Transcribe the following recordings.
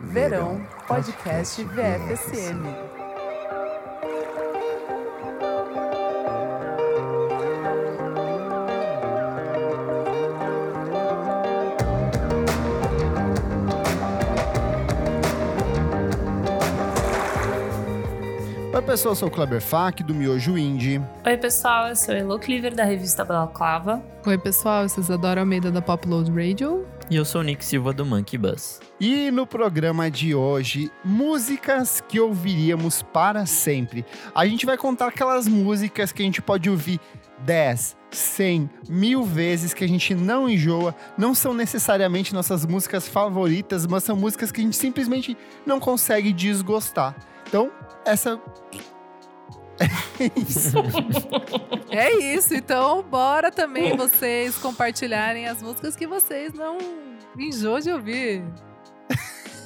Verão Podcast VFSM. Oi, pessoal, eu sou o Kleber Fak, do Miojo Indie. Oi, pessoal, eu sou Elo Cleaver, da revista Balaclava. Oi, pessoal, eu sou Isadora Almeida da Popload Radio. E eu sou o Nick Silva do Monkey Bus. E no programa de hoje, músicas que ouviríamos para sempre. A gente vai contar aquelas músicas que a gente pode ouvir 10, 100, mil vezes, que a gente não enjoa. Não são necessariamente nossas músicas favoritas, mas são músicas que a gente simplesmente não consegue desgostar. Então, essa é isso. É isso, então bora também vocês compartilharem as músicas que vocês não enjoam de ouvir.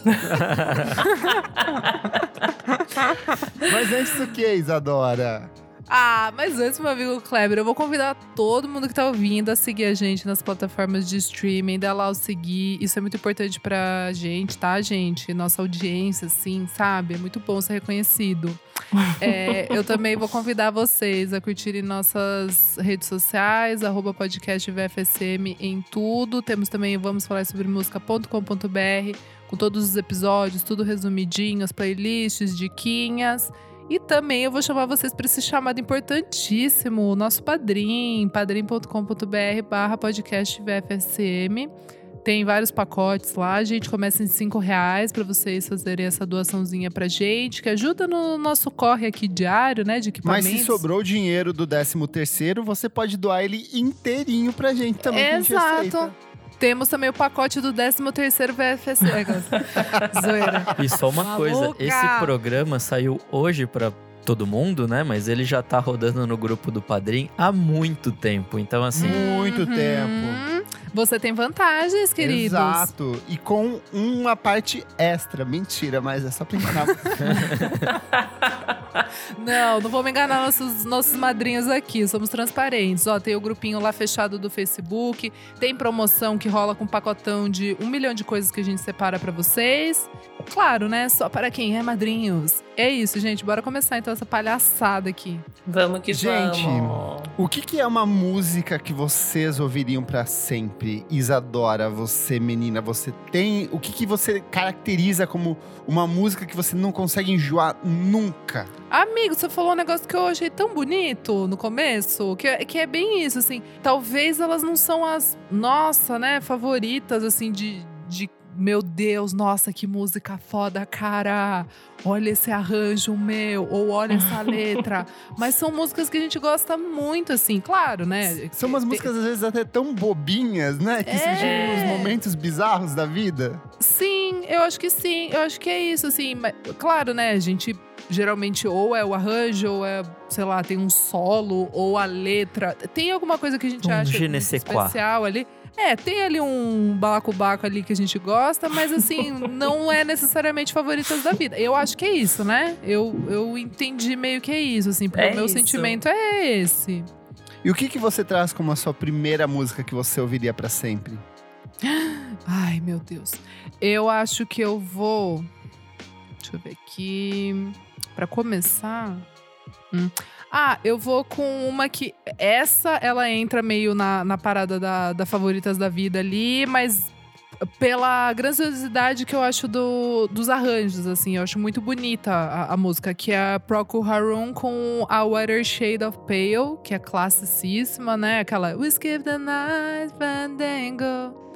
Mas antes do que, Isadora? Ah, mas antes, meu amigo Kleber, eu vou convidar todo mundo que tá ouvindo a seguir a gente nas plataformas de streaming, dar lá o seguir. Isso é muito importante pra gente, tá, gente? Nossa audiência, assim, sabe? É muito bom ser reconhecido. É, eu também vou convidar vocês a curtirem nossas redes sociais, arroba podcast VFSM em tudo. Temos também Vamos Falar Sobre Música.com.br, com todos os episódios, tudo resumidinho, as playlists, diquinhas. E também eu vou chamar vocês para esse chamado importantíssimo, o nosso padrim, padrim.com.br barra podcast VFSM. Tem vários pacotes lá, a gente começa em cinco reais para vocês fazerem essa doaçãozinha pra gente, que ajuda no nosso corre aqui diário, né, de Mas equipamentos. se sobrou dinheiro do 13 terceiro, você pode doar ele inteirinho pra gente também. Exato. Temos também o pacote do 13º VFSM. Zoeira. E só uma coisa, Maluca! esse programa saiu hoje pra todo mundo, né? Mas ele já tá rodando no grupo do Padrim há muito tempo. Então, assim, Muito Uhum. tempo. Você tem vantagens, queridos. Exato. E com uma parte extra. Mentira, mas é só pra enganar. Não, não me enganar nossos, nossos madrinhos aqui. Somos transparentes. Ó, tem o grupinho lá fechado do Facebook. Tem promoção que rola com pacotão de um milhão de coisas que a gente separa pra vocês. Claro, né? Só para quem é madrinhos. É isso, gente. Bora começar então essa palhaçada aqui. Vamos que Gente, vamos. o que, que é uma música que vocês ouviriam pra sempre? Isadora, você menina, você tem... O que, que você caracteriza como uma música que você não consegue enjoar nunca? Amigo, você falou um negócio que eu achei tão bonito no começo, que é, que é bem isso, assim. Talvez elas não são as, nossa, né, favoritas, assim, de meu Deus, nossa, que música foda, cara. Olha esse arranjo meu, ou olha essa letra. Mas são músicas que a gente gosta muito, assim, claro, né? São umas músicas, às vezes, até tão bobinhas, né? Que É. surgem nos momentos bizarros da vida. Sim, eu acho que sim. Eu acho que é isso, assim. Mas, claro, né? A gente geralmente ou é o arranjo, ou é, sei lá, tem um solo, ou a letra. Tem alguma coisa que a gente Um acha especial ali. É, tem ali um balacobaco ali que a gente gosta, mas assim, não é necessariamente favoritas da vida. Eu acho que é isso, né? Eu, eu entendi meio que é isso, assim, porque É o meu isso. sentimento é esse. E o que, que você traz como a sua primeira música que você ouviria pra sempre? Ai, meu Deus. Eu acho que eu vou. Deixa eu ver aqui. Pra começar. Hum. Ah, eu vou com uma que. Essa, ela entra meio na, na parada da, da Favoritas da Vida ali, mas pela grandiosidade que eu acho do, dos arranjos, assim. Eu acho muito bonita a, a música, que é Procol Harum com a Whiter Shade of Pale, que é classicíssima, né? Aquela We Skip the Night Fandango.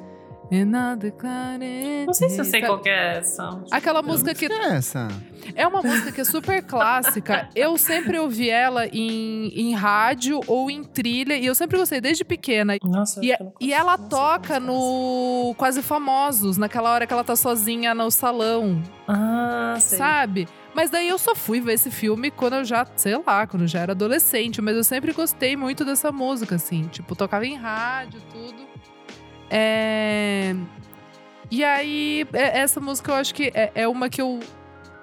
Não sei se eu sei qual que é essa. Aquela música que Que é essa? é uma música que é super clássica. Eu sempre ouvi ela em, em rádio ou em trilha e eu sempre gostei desde pequena. Nossa, eu E, e ela não sei toca no Quase Famosos, naquela hora que ela tá sozinha no salão. Ah, sei. sabe? Mas daí eu só fui ver esse filme quando eu já, sei lá, quando eu já era adolescente. Mas eu sempre gostei muito dessa música, assim. Tipo, tocava em rádio, tudo. É... E aí, é- essa música eu acho que é, é uma que eu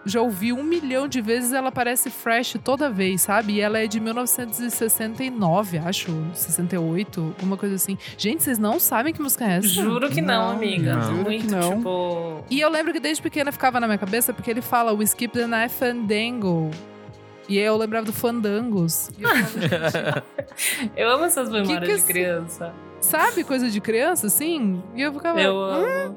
já ouvi um milhão de vezes, ela parece fresh toda vez, sabe? E ela é de 1969, acho, 68, alguma coisa assim. Gente, vocês não sabem que música é essa? Juro que não, Não, amiga. não. Juro que Muito, não. tipo. E eu lembro que desde pequena ficava na minha cabeça porque ele fala We skip the night fandango. E eu lembrava do Fandangos. Eu falava, Eu amo essas memórias que de criança. sabe coisa de criança, assim? E eu ficava. Eu O amo.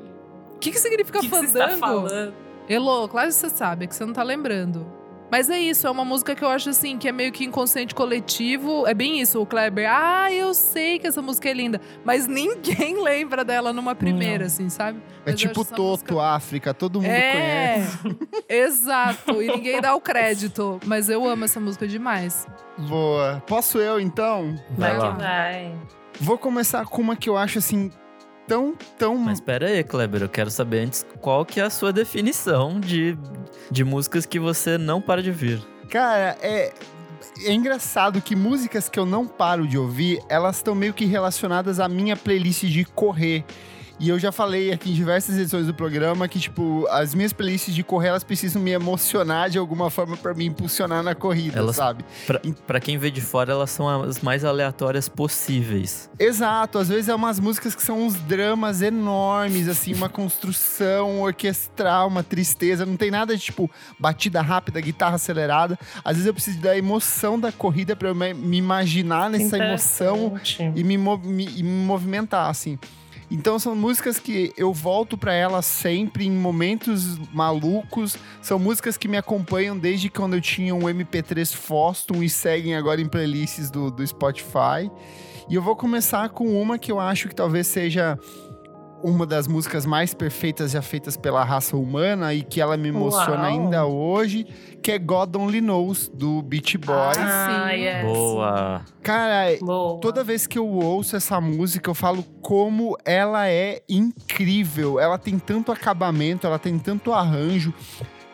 que, que significa O que, que você fandango? está falando? Elô, claro que você sabe, é que você não tá lembrando. Mas é isso, é uma música que eu acho assim, que é meio que inconsciente coletivo. É bem isso, o Kleber. Ah, eu sei que essa música é linda. Mas ninguém lembra dela numa primeira, Não. assim, sabe? É Mas eu tipo Toto, música- África, todo mundo É, conhece. exato. E ninguém dá o crédito. Mas eu amo essa música demais. Boa. Posso eu, então? Vai Vai lá. que vai. Vou começar com uma que eu acho, assim, tão, tão... Mas pera aí, Kleber, eu quero saber antes qual que é a sua definição de, de músicas que você não para de ouvir. Cara, é... É engraçado que músicas que eu não paro de ouvir, elas estão meio que relacionadas à minha playlist de correr. E eu já falei aqui em diversas edições do programa que, tipo, as minhas playlists de correr, elas precisam me emocionar de alguma forma pra me impulsionar na corrida, Elas- sabe? Pra, pra quem vê de fora, elas são as mais aleatórias possíveis. Exato, às vezes é umas músicas que são uns dramas enormes, assim, uma construção orquestral, uma tristeza, não tem nada de tipo batida rápida, guitarra acelerada. Às vezes eu preciso da emoção da corrida pra eu me imaginar nessa emoção e me, me- e me movimentar, assim. Então são músicas que eu volto pra elas sempre em momentos malucos. São músicas que me acompanham desde quando eu tinha um MP3 Fostum e seguem agora em playlists do, do Spotify. E eu vou começar com uma que eu acho que talvez seja uma das músicas mais perfeitas já feitas pela raça humana e que ela me emociona Uau. ainda hoje, que é God Only Knows, do Beach Boys. Ah, sim. yes. Boa! Cara, Boa. Toda vez que eu ouço essa música, eu falo como ela é incrível. Ela tem tanto acabamento, ela tem tanto arranjo,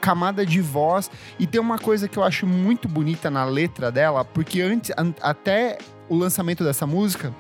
camada de voz. E tem uma coisa que eu acho muito bonita na letra dela, porque antes, an- até o lançamento dessa música,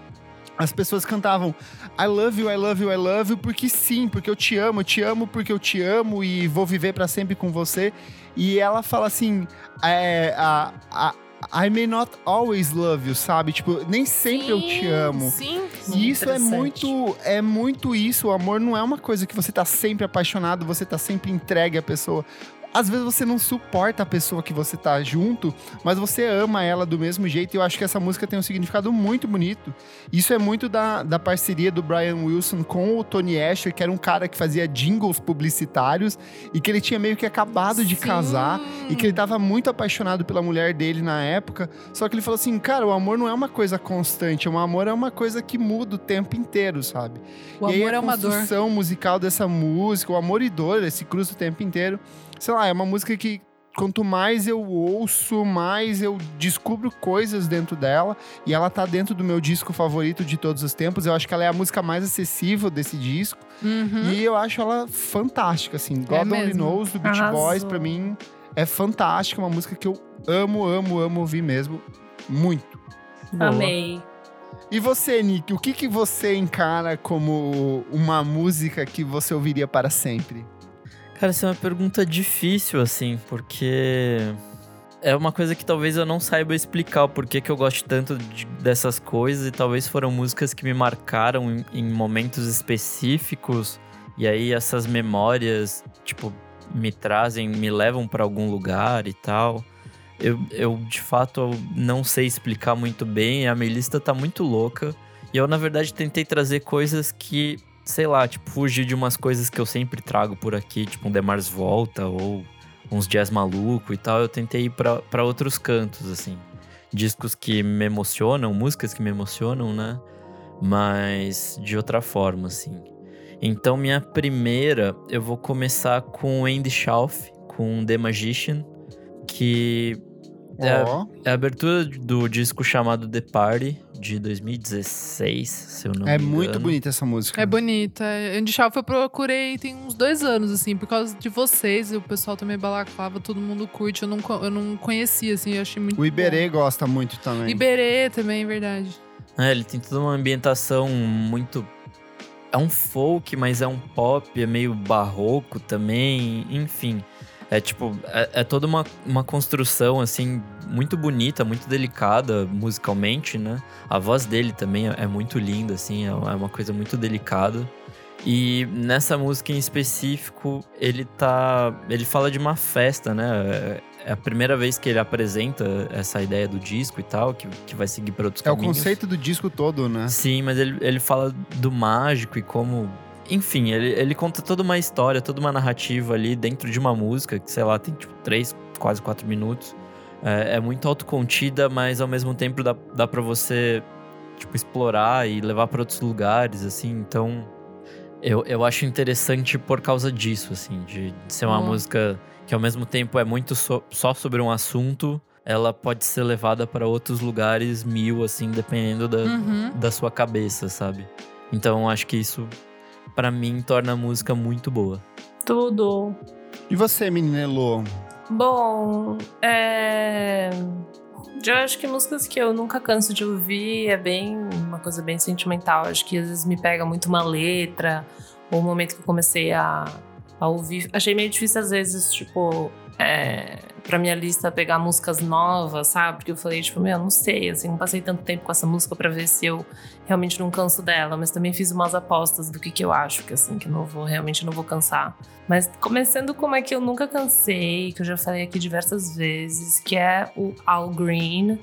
as pessoas cantavam I love you, I love you, I love you, porque sim, porque eu te amo, eu te amo porque eu te amo e vou viver pra sempre com você. E ela fala assim, é, a, a, I may not always love you, sabe? Tipo, nem sempre eu te Sim, amo. Sim. E isso é muito, é muito isso. O amor não é uma coisa que você tá sempre apaixonado, você tá sempre entregue à pessoa. Às vezes você não suporta a pessoa que você tá junto, mas você ama ela do mesmo jeito. E eu acho que essa música tem um significado muito bonito. Isso é muito da, da parceria do Brian Wilson com o Tony Asher, que era um cara que fazia jingles publicitários e que ele tinha meio que acabado de Sim. casar e que ele tava muito apaixonado pela mulher dele na época. Só que ele falou assim, cara, o amor não é uma coisa constante, o amor é uma coisa que muda o tempo inteiro, sabe? O e aí amor a é uma dor. construção musical dessa música, o amor e dor, esse cruza o tempo inteiro. Sei lá, é uma música que quanto mais eu ouço, mais eu descubro coisas dentro dela. E ela tá dentro do meu disco favorito de todos os tempos. Eu acho que ela é a música mais acessível desse disco. Uhum. E eu acho ela fantástica, assim. God Only mesmo. Knows, do Beach Arrasou. Boys, pra mim, é fantástica. Uma música que eu amo, amo, amo ouvir mesmo. Muito. Boa. Amei. E você, Nick, o que, que você encara como uma música que você ouviria para sempre? Cara, essa é uma pergunta difícil, assim, porque é uma coisa que talvez eu não saiba explicar o porquê que eu gosto tanto de- dessas coisas e talvez foram músicas que me marcaram em, em momentos específicos e aí essas memórias, tipo, me trazem, me levam pra algum lugar e tal. Eu, eu, de fato, não sei explicar muito bem, a minha lista tá muito louca. E eu, na verdade, tentei trazer coisas que sei lá, tipo, fugir de umas coisas que eu sempre trago por aqui, tipo um Demars Volta ou uns jazz maluco e tal. Eu tentei ir pra, pra outros cantos, assim. Discos que me emocionam, músicas que me emocionam, né? Mas de outra forma, assim. Então, minha primeira, eu vou começar com Andy Schauf, com The Magician, que é, Ó, é a abertura do disco chamado The Party, de 2016, se eu não é me muito engano. bonita essa música. É bonita. Andy Shaw eu procurei tem uns dois anos, assim, por causa de vocês. E o pessoal também balaclava, todo mundo curte. Eu não, eu não conhecia, assim, eu achei muito O Iberê gosta muito também. bom. Iberê também, verdade. É, ele tem toda uma ambientação muito. É um folk, mas é um pop, é meio barroco também, enfim. É tipo, é, é toda uma, uma construção, assim, muito bonita, muito delicada musicalmente, né? A voz dele também é, é muito linda, assim, é, é uma coisa muito delicada. E nessa música em específico, ele tá. Ele fala de uma festa, né? É a primeira vez que ele apresenta essa ideia do disco e tal, que, que vai seguir para outros É o caminhos. conceito do disco todo, né? Sim, mas ele, ele fala do mágico e como. Enfim, ele, ele conta toda uma história, toda uma narrativa ali dentro de uma música, que sei lá, tem tipo três, quase quatro minutos. É, é muito autocontida, mas ao mesmo tempo dá, dá para você, tipo, explorar e levar para outros lugares, assim. Então, eu, eu acho interessante por causa disso, assim, de, de ser uma música que ao mesmo tempo é muito so- só sobre um assunto, ela pode ser levada para outros lugares mil, assim, dependendo da, Uhum. da sua cabeça, sabe? Então acho que isso, pra mim, torna a música muito boa. Tudo. E você, menina Elô? Bom, é. Eu acho que músicas que eu nunca canso de ouvir é bem uma coisa bem sentimental. Acho que às vezes me pega muito uma letra, ou o momento que eu comecei a, a ouvir. Achei meio difícil às vezes, tipo, é, pra minha lista pegar músicas novas, sabe? Porque eu falei, tipo, meu, não sei, assim, não passei tanto tempo com essa música pra ver se eu realmente não canso dela, mas também fiz umas apostas do que, que eu acho, que assim, que eu não vou, realmente não vou cansar. Mas começando com uma que eu nunca cansei, que eu já falei aqui diversas vezes, que é o Al Green.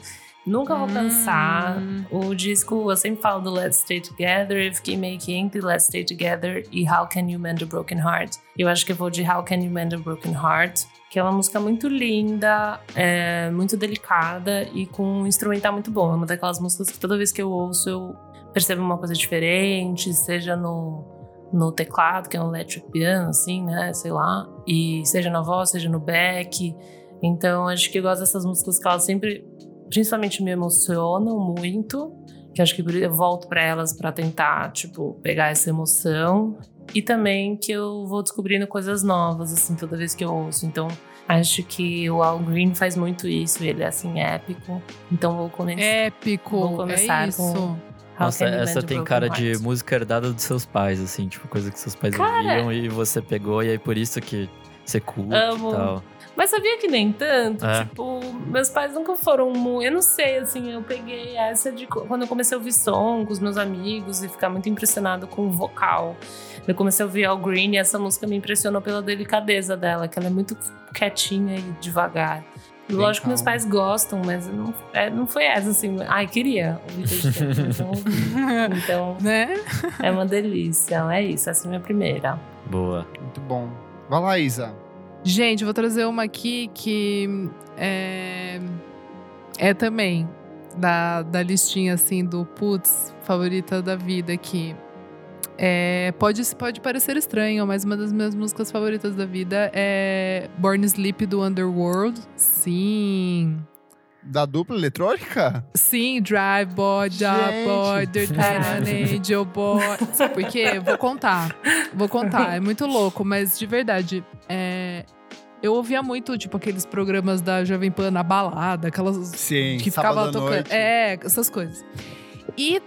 Nunca vou cansar. Hum. O disco, eu sempre falo do Let's Stay Together, eu fiquei meio que entre Let's Stay Together e How Can You Mend a Broken Heart. Eu acho que eu vou de How Can You Mend a Broken Heart, que é uma música muito linda, é, muito delicada e com um instrumental muito bom. É uma daquelas músicas que toda vez que eu ouço eu percebo uma coisa diferente, seja no, no teclado, que é um electric piano, assim, né, sei lá, e seja na voz, seja no back. Então, acho que eu gosto dessas músicas que elas sempre, principalmente, me emocionam muito. Que acho que eu volto pra elas pra tentar, tipo, pegar essa emoção. E também que eu vou descobrindo coisas novas, assim, toda vez que eu ouço. Então, acho que o Al Green faz muito isso. Ele é, assim, épico. Então, vou começar. Épico, Vou começar é isso. com- Nossa, essa tem cara de música herdada dos seus pais, assim, tipo, coisa que seus pais Cara- ouviam e você pegou, e aí por isso que você curte Amo. e tal. Mas sabia que nem tanto? É. Tipo, meus pais nunca foram muito. Eu não sei, assim, eu peguei essa de quando eu comecei a ouvir som com os meus amigos e ficar muito impressionado com o vocal. Eu comecei a ouvir Al Green e essa música me impressionou pela delicadeza dela, que ela é muito quietinha e devagar. Bem Lógico que meus calma. pais gostam, mas não, é, não foi essa, assim. Ai, queria então, então né? é uma delícia. É isso, essa é a minha primeira. Boa. Muito bom. Vai lá, Isa. Gente, eu vou trazer uma aqui que é, é também da, da listinha assim do putz, favorita da vida aqui. É, pode, pode parecer estranho, mas uma das minhas músicas favoritas da vida é Born Sleep do Underworld. Sim. Da dupla eletrônica? Sim, Drive Boy, Job. Boy, Dirty É. Angel Boy. Sabe por quê? Vou contar. Vou contar. É muito louco, mas de verdade, é, eu ouvia muito, tipo, aqueles programas da Jovem Pan na balada, aquelas Sim, que ficava tocando. noite. É, essas coisas. E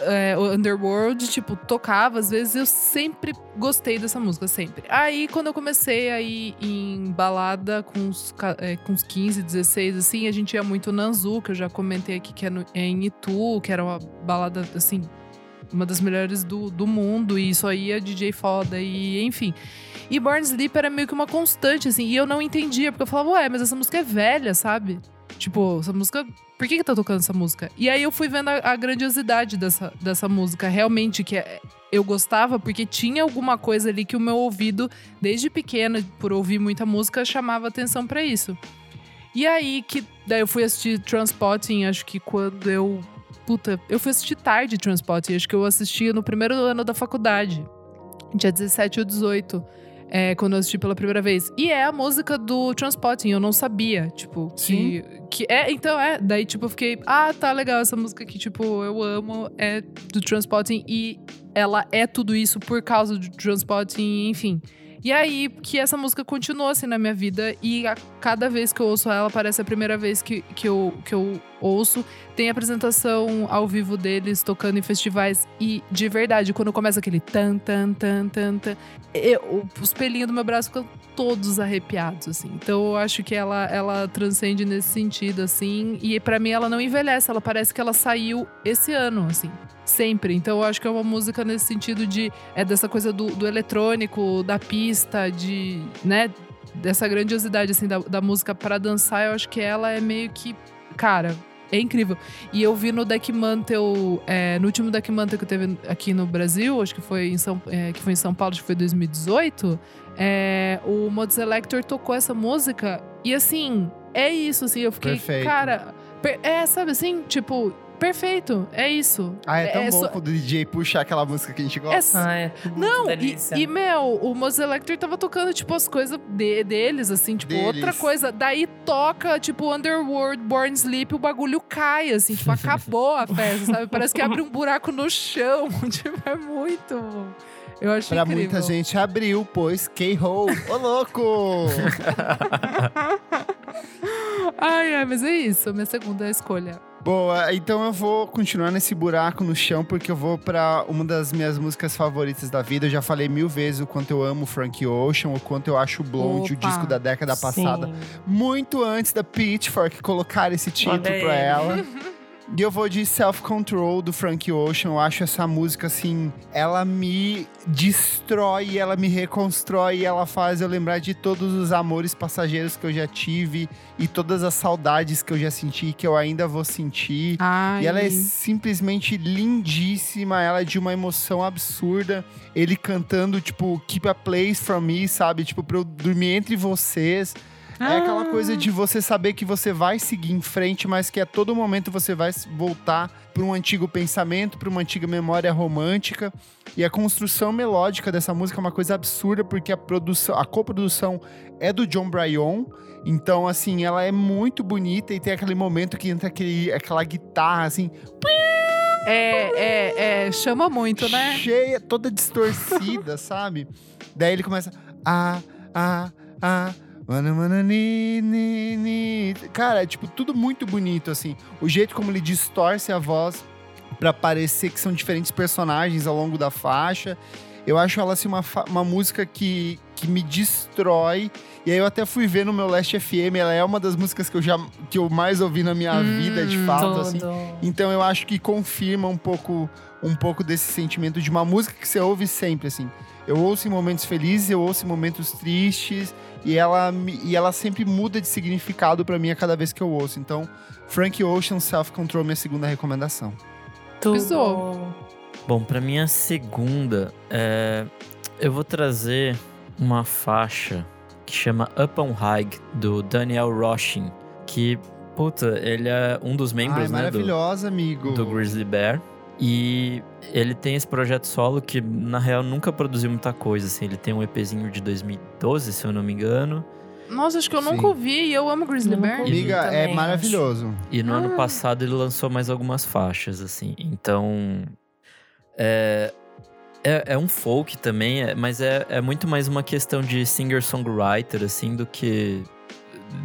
é, Underworld, tipo, tocava, às vezes eu sempre gostei dessa música, sempre. Aí, quando eu comecei a ir em balada com uns, é, com uns 15, 16, assim, a gente ia muito Nanzu, que eu já comentei aqui que é, no- é em Itu, que era uma balada, assim, uma das melhores do, do mundo, e só ia DJ foda, e enfim. E Born Sleep era meio que uma constante, assim, e eu não entendia, porque eu falava, ué, mas essa música é velha, sabe? Tipo, essa música. Por que, que tá tocando essa música? E aí eu fui vendo a, a grandiosidade dessa, dessa música. Realmente, que é- eu gostava, porque tinha alguma coisa ali que o meu ouvido, desde pequena, por ouvir muita música, chamava atenção pra isso. E aí que. Daí eu fui assistir Transpotting, acho que quando eu. Puta, eu fui assistir tarde Transpotting, acho que eu assistia no primeiro ano da faculdade. Dia 17 ou 18 é, quando eu assisti pela primeira vez. E é a música do Transpotting, eu não sabia, tipo, que, que é, então é, daí tipo eu fiquei, ah, tá legal essa música que tipo eu amo é do Transpotting e ela é tudo isso por causa do Transpotting, enfim. E aí que essa música continuou assim na minha vida. E a cada vez que eu ouço ela parece a primeira vez que, que, eu, que eu ouço. Tem apresentação ao vivo deles tocando em festivais. E de verdade, quando começa aquele tan tan tan tan tan, eu, os pelinhos do meu braço ficam todos arrepiados assim. Então eu acho que ela ela transcende nesse sentido assim. E para mim ela não envelhece, ela parece que ela saiu esse ano assim sempre. Então eu acho que é uma música nesse sentido de é dessa coisa do, do eletrônico, da pista, de, né, dessa grandiosidade assim da, da música para dançar. Eu acho que ela é meio que, cara, é incrível. E eu vi no Deck Mantle, é, no último Deck Mantle que teve aqui no Brasil, acho que foi em São, é, que foi em São Paulo, acho que foi 2018, é, o Mod Selector tocou essa música e assim, é isso, assim, eu fiquei, Perfeito. cara, é, sabe assim, tipo, Perfeito, é isso. Ah, é tão é bom só- quando o DJ puxa aquela música que a gente É gosta. só- Ah, é Não, e, e, meu, o Mos Elector tava tocando, tipo, as coisas de- deles, assim, tipo, Deles. outra coisa. Daí toca, tipo, Underworld, Born Sleep, o bagulho cai, assim, tipo, acabou a festa, sabe? Parece que abre um buraco no chão. tipo, é muito bom. Eu acho Pra incrível. muita gente abriu, pois K-Ho. Ô, louco! Ai, ai, mas é isso, minha segunda escolha. Boa, então eu vou continuar nesse buraco no chão, porque eu vou pra uma das minhas músicas favoritas da vida. Eu já falei mil vezes o quanto eu amo Frank Ocean, o quanto eu acho Blonde, o Opa. disco da década passada. Sim. Muito antes da Pitchfork colocar esse título aí. ela. E eu vou de Self Control do Frank Ocean. Eu acho essa música assim, ela me destrói, ela me reconstrói, ela faz eu lembrar de todos os amores passageiros que eu já tive e todas as saudades que eu já senti e que eu ainda vou sentir. Ai. E ela é simplesmente lindíssima, ela é de uma emoção absurda. Ele cantando, tipo, Keep a Place from Me, sabe? Tipo, pra eu dormir entre vocês. É aquela coisa de você saber que você vai seguir em frente, mas que a todo momento você vai voltar para um antigo pensamento, para uma antiga memória romântica. E a construção melódica dessa música é uma coisa absurda, porque a produção, a coprodução é do John Bryan. Então, assim, ela é muito bonita e tem aquele momento que entra aquele, aquela guitarra, assim, É, é, é, chama muito, né? cheia, toda distorcida, sabe? Daí ele começa. Ah, ah, ah. Cara, é tipo, tudo muito bonito, assim. O jeito como ele distorce a voz pra parecer que são diferentes personagens ao longo da faixa. Eu acho ela assim uma, uma música que, que me destrói. E aí eu até fui ver no meu Last FM, ela é uma das músicas que eu já que eu mais ouvi na minha Hum, vida, de fato, assim. Então eu acho que confirma um pouco, um pouco desse sentimento de uma música que você ouve sempre, assim. Eu ouço em momentos felizes, eu ouço em momentos tristes, e ela, me- e ela sempre muda de significado pra mim a cada vez que eu ouço. Então, Frank Ocean Self Control, minha segunda recomendação. Tudo. Bom, pra minha segunda, é, eu vou trazer uma faixa que chama Up on High, do Daniel Roshin, que, puta, ele é um dos Ai, membros, né, do, amigo. do Grizzly Bear. E ele tem esse projeto solo que, na real, nunca produziu muita coisa, assim. Ele tem um EPzinho de 2012, se eu não me engano. Nossa, acho que eu Sim. nunca ouvi e eu amo Grizzly Bear. Amiga, também, é acho. maravilhoso. E no Ah. ano passado ele lançou mais algumas faixas, assim. Então. É, é, é um folk também, é- mas é, é muito mais uma questão de singer-songwriter, assim, do que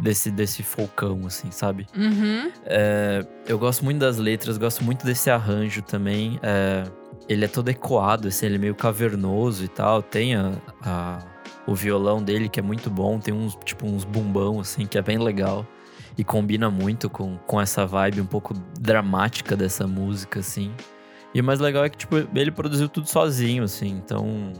desse, desse folcão, assim, sabe? Uhum. É, eu gosto muito das letras, gosto muito desse arranjo também. é, ele é todo ecoado, assim, ele é meio cavernoso e tal. Tem a, a- o violão dele que é muito bom, tem uns, tipo, uns bumbão, assim, que é bem legal. E combina muito com, com essa vibe um pouco dramática dessa música, assim. E o mais legal é que, tipo, ele produziu tudo sozinho, assim, então.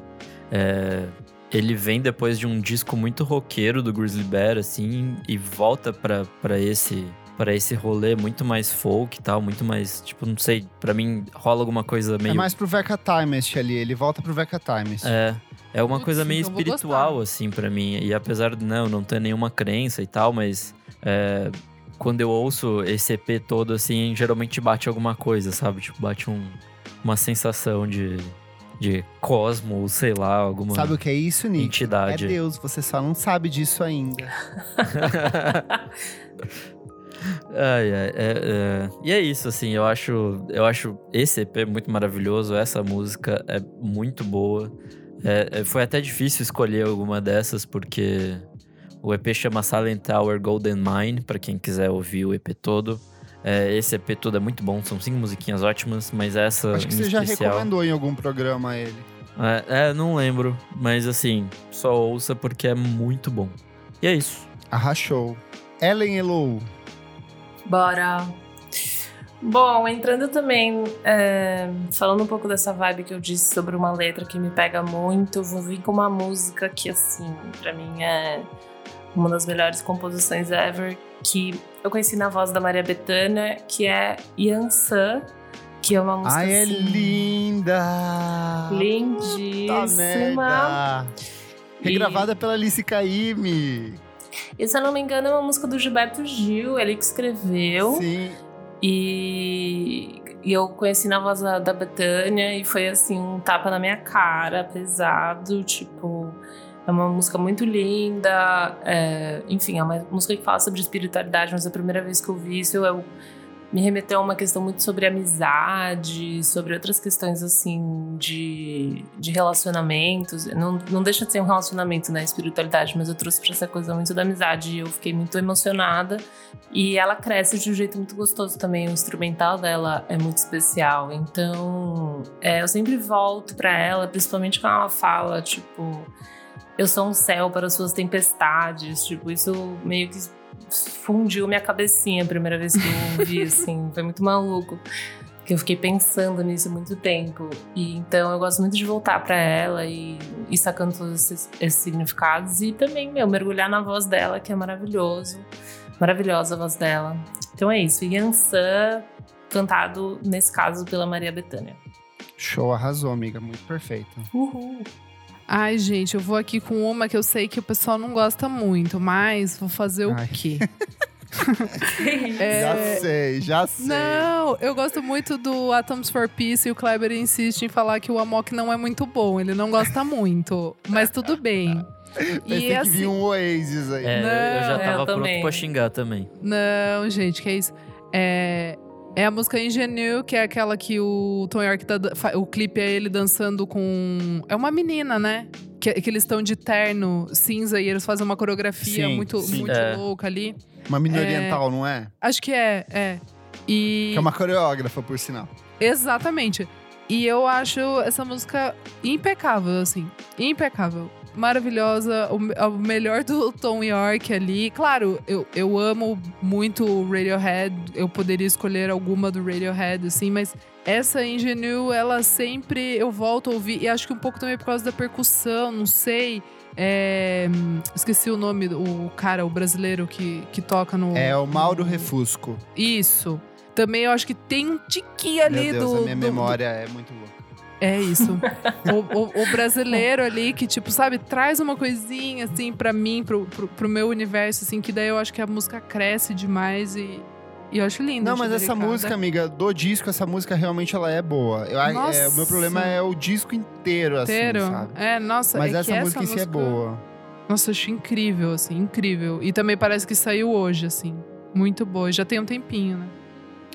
é, ele vem depois de um disco muito roqueiro do Grizzly Bear, assim, e volta pra, pra esse para esse rolê muito mais folk e tal, muito mais, tipo, não sei, pra mim rola alguma coisa meio É mais pro Veca Timest ali, ele volta pro Veca Timest. é, é uma Putz, coisa meio então espiritual, assim, pra mim. E apesar de não, não ter nenhuma crença e tal, mas é, quando eu ouço esse EP todo, assim, geralmente bate alguma coisa, sabe? Tipo, bate um, uma sensação de, de cosmo, sei lá, alguma Sabe o que é isso, Nick? entidade. É Deus, você só não sabe disso ainda. Ai, ai, é, é. E é isso, assim, eu acho, eu acho esse EP muito maravilhoso, essa música é muito boa. É, é, foi até difícil escolher alguma dessas, porque o EP chama Silent Tower Golden Mine, para quem quiser ouvir o EP todo. É, esse EP todo é muito bom, são cinco musiquinhas ótimas, mas essa. Acho que em você já especial, recomendou em algum programa ele. É, é, não lembro, mas assim, só ouça porque é muito bom. E é isso. Arrachou. Ellen Elou. Bora! Bom, entrando também, é, falando um pouco dessa vibe que eu disse sobre uma letra que me pega muito, eu vou vir com uma música que, assim, pra mim é uma das melhores composições ever, que eu conheci na voz da Maria Bethânia, que é Yansan, que é uma música Ai, é assim, linda! Puta lindíssima. Regravada pela Alice Caymmi. E se eu não me engano, é uma música do Gilberto Gil, ele que escreveu. Sim. E, e eu conheci na voz da, da Betânia e foi assim, um tapa na minha cara, pesado, tipo. É uma música muito linda, é, enfim, é uma música que fala sobre espiritualidade, mas a primeira vez que eu vi isso, eu, me remeteu a uma questão muito sobre amizade, sobre outras questões assim de, de relacionamentos. Não, não deixa de ser um relacionamento, né? Espiritualidade, mas eu trouxe pra essa coisa muito da amizade e eu fiquei muito emocionada. E ela cresce de um jeito muito gostoso também. O instrumental dela é muito especial. Então, é, eu sempre volto pra ela, principalmente quando ela fala, tipo. Eu sou um céu para suas tempestades. Tipo, isso meio que fundiu minha cabecinha a primeira vez que eu ouvi, assim. Foi muito maluco. Que eu fiquei pensando nisso há muito tempo. E então eu gosto muito de voltar para ela e, e sacando todos esses, esses, significados. E também, meu, mergulhar na voz dela, que é maravilhoso. Maravilhosa a voz dela. Então é isso. Yansan, cantado, nesse caso, pela Maria Bethânia. Show, arrasou, amiga. Muito perfeito. Uhul. Ai, gente, eu vou aqui com uma que eu sei que o pessoal não gosta muito, mas vou fazer o Ai. quê? Já sei, já sei. Não, eu gosto muito do Atoms for Peace e o Kleber insiste em falar que o Amok não é muito bom. Ele não gosta muito, mas tudo bem. Pensei E que assim, vinha um Oasis aí. É, eu já Não, tava eu pronto pra xingar também. Não, gente, que é isso? É, é a música Ingenue, que é aquela que o Tom York tá. O clipe é ele dançando com. É uma menina, né? Que, que eles estão de terno cinza e eles fazem uma coreografia Sim, muito, sim. muito É. louca ali. Uma mina É. oriental, não é? Acho que é, é. E. Que é uma coreógrafa, por sinal. Exatamente. E eu acho essa música impecável, assim. Impecável. Maravilhosa. O, o melhor do Tom York ali. Claro, eu, eu amo muito o Radiohead. Eu poderia escolher alguma do Radiohead, assim, mas essa Ingenue, ela sempre eu volto a ouvir. E acho que um pouco também por causa da percussão, não sei. É, esqueci o nome, do- o cara, o brasileiro que, que toca no. É o Mauro Refusco. Isso. Também eu acho que tem um tiquinho ali Meu Deus, do. a minha do- memória é muito louca. É isso. o, o- o brasileiro ali que, tipo, sabe, traz uma coisinha, assim, pra mim, pro, pro, pro meu universo, assim, que daí eu acho que a música cresce demais e, e eu acho lindo. Não, mas essa música, amiga, do disco, essa música realmente ela é boa. Eu, é, Nossa. o meu problema é o disco inteiro, assim, inteiro. sabe? É, nossa, Mas é essa música em si é boa. Nossa, eu acho incrível, assim, incrível. E também parece que saiu hoje, assim. Muito boa. Já tem um tempinho, né?